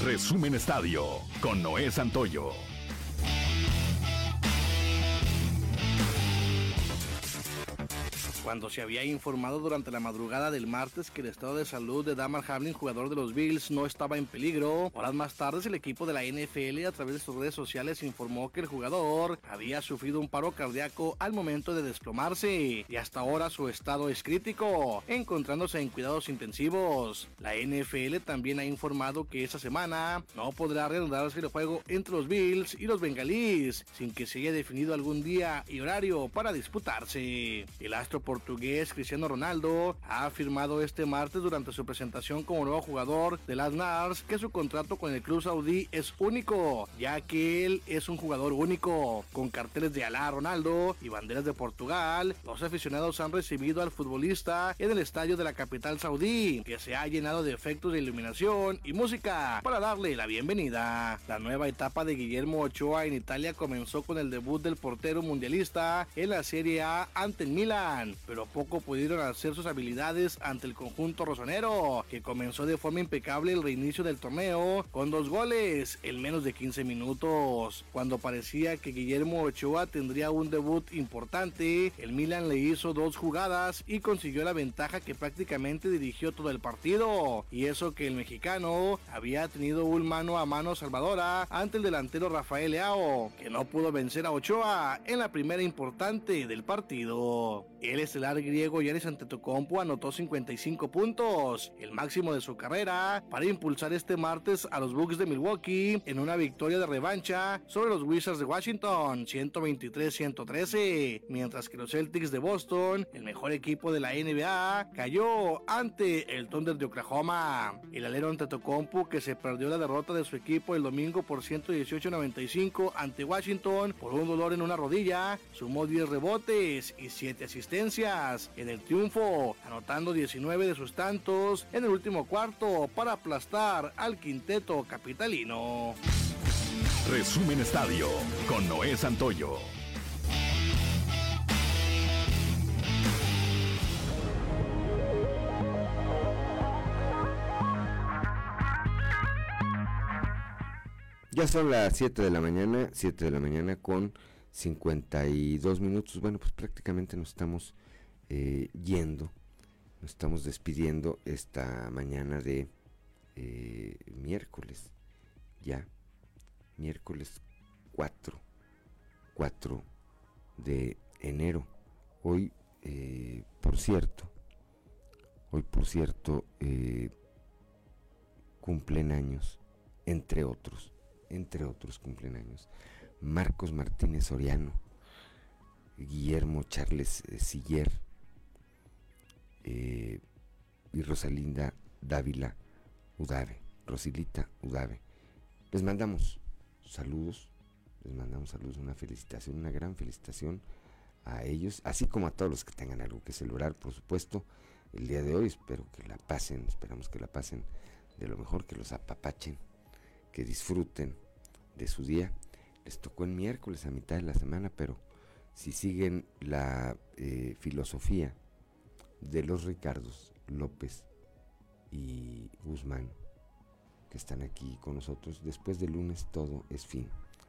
Resumen Estadio con Noé Santoyo. Cuando se había informado durante la madrugada del martes que el estado de salud de Damar Hamlin, jugador de los Bills, no estaba en peligro. Horas más tarde, el equipo de la NFL a través de sus redes sociales informó que el jugador había sufrido un paro cardíaco al momento de desplomarse y hasta ahora su estado es crítico, encontrándose en cuidados intensivos. La NFL también ha informado que esta semana no podrá reanudarse el juego entre los Bills y los Bengalís sin que se haya definido algún día y horario para disputarse. El astro por portugués Cristiano Ronaldo ha afirmado este martes durante su presentación como nuevo jugador de las NARS que su contrato con el club saudí es único, ya que él es un jugador único. Con carteles de Alá Ronaldo y banderas de Portugal, los aficionados han recibido al futbolista en el estadio de la capital saudí, que se ha llenado de efectos de iluminación y música para darle la bienvenida. La nueva etapa de Guillermo Ochoa en Italia comenzó con el debut del portero mundialista en la Serie A ante el Milan pero poco pudieron hacer sus habilidades ante el conjunto rosonero, que comenzó de forma impecable el reinicio del torneo con dos goles en menos de 15 minutos. Cuando parecía que Guillermo Ochoa tendría un debut importante, el Milan le hizo dos jugadas y consiguió la ventaja que prácticamente dirigió todo el partido. Y eso que el mexicano había tenido un mano a mano salvadora ante el delantero Rafael Leao, que no pudo vencer a Ochoa en la primera importante del partido. El estelar griego Yanis Antetokounmpo anotó 55 puntos, el máximo de su carrera, para impulsar este martes a los Bucks de Milwaukee en una victoria de revancha sobre los Wizards de Washington, 123-113, mientras que los Celtics de Boston, el mejor equipo de la NBA, cayó ante el Thunder de Oklahoma. El alero Antetokounmpo que se perdió la derrota de su equipo el domingo por 118-95 ante Washington por un dolor en una rodilla, sumó 10 rebotes y 7 asistencias en el triunfo, anotando 19 de sus tantos en el último cuarto para aplastar al quinteto capitalino. Resumen Estadio con Noé Santoyo. Ya son las 7 de la mañana, 7 de la mañana con 52 minutos. Bueno, pues prácticamente nos estamos eh, yendo, nos estamos despidiendo esta mañana de eh, miércoles, ya, miércoles 4, 4 de enero. Hoy, eh, por cierto, hoy por cierto, cumplen años, entre otros entre otros cumplen años. Marcos Martínez Soriano, Guillermo Charles Siller eh, y Rosalinda Dávila Udave, Rosilita Udave. Les mandamos saludos, les mandamos saludos, una felicitación, una gran felicitación a ellos, así como a todos los que tengan algo que celebrar, por supuesto, el día de hoy. Espero que la pasen, esperamos que la pasen de lo mejor, que los apapachen que disfruten de su día. Les tocó el miércoles a mitad de la semana, pero si siguen la eh, filosofía de los Ricardos López y Guzmán, que están aquí con nosotros, después del lunes todo es fin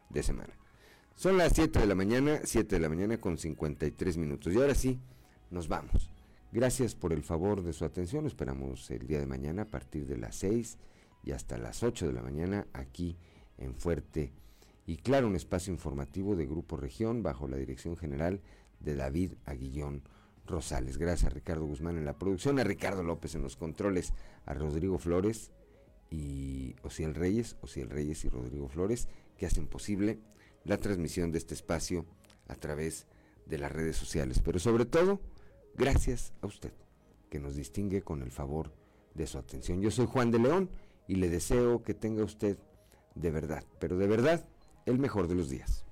de semana. Son las 7 de la mañana, 7 de la mañana con 53 minutos. Y ahora sí, nos vamos. Gracias por el favor de su atención. esperamos el día de mañana a partir de las 6 y hasta las 8 de la mañana aquí en Fuerte y Claro, un espacio informativo de Grupo Región bajo la dirección general de David Aguillón Rosales. Gracias a Ricardo Guzmán en la producción, a Ricardo López en los controles, a Rodrigo Flores y Ociel Reyes, Ociel Reyes y Rodrigo Flores, que hacen posible la transmisión de este espacio a través de las redes sociales. Pero sobre todo, gracias a usted, que nos distingue con el favor de su atención. Yo soy Juan de León y le deseo que tenga usted de verdad, pero de verdad, el mejor de los días.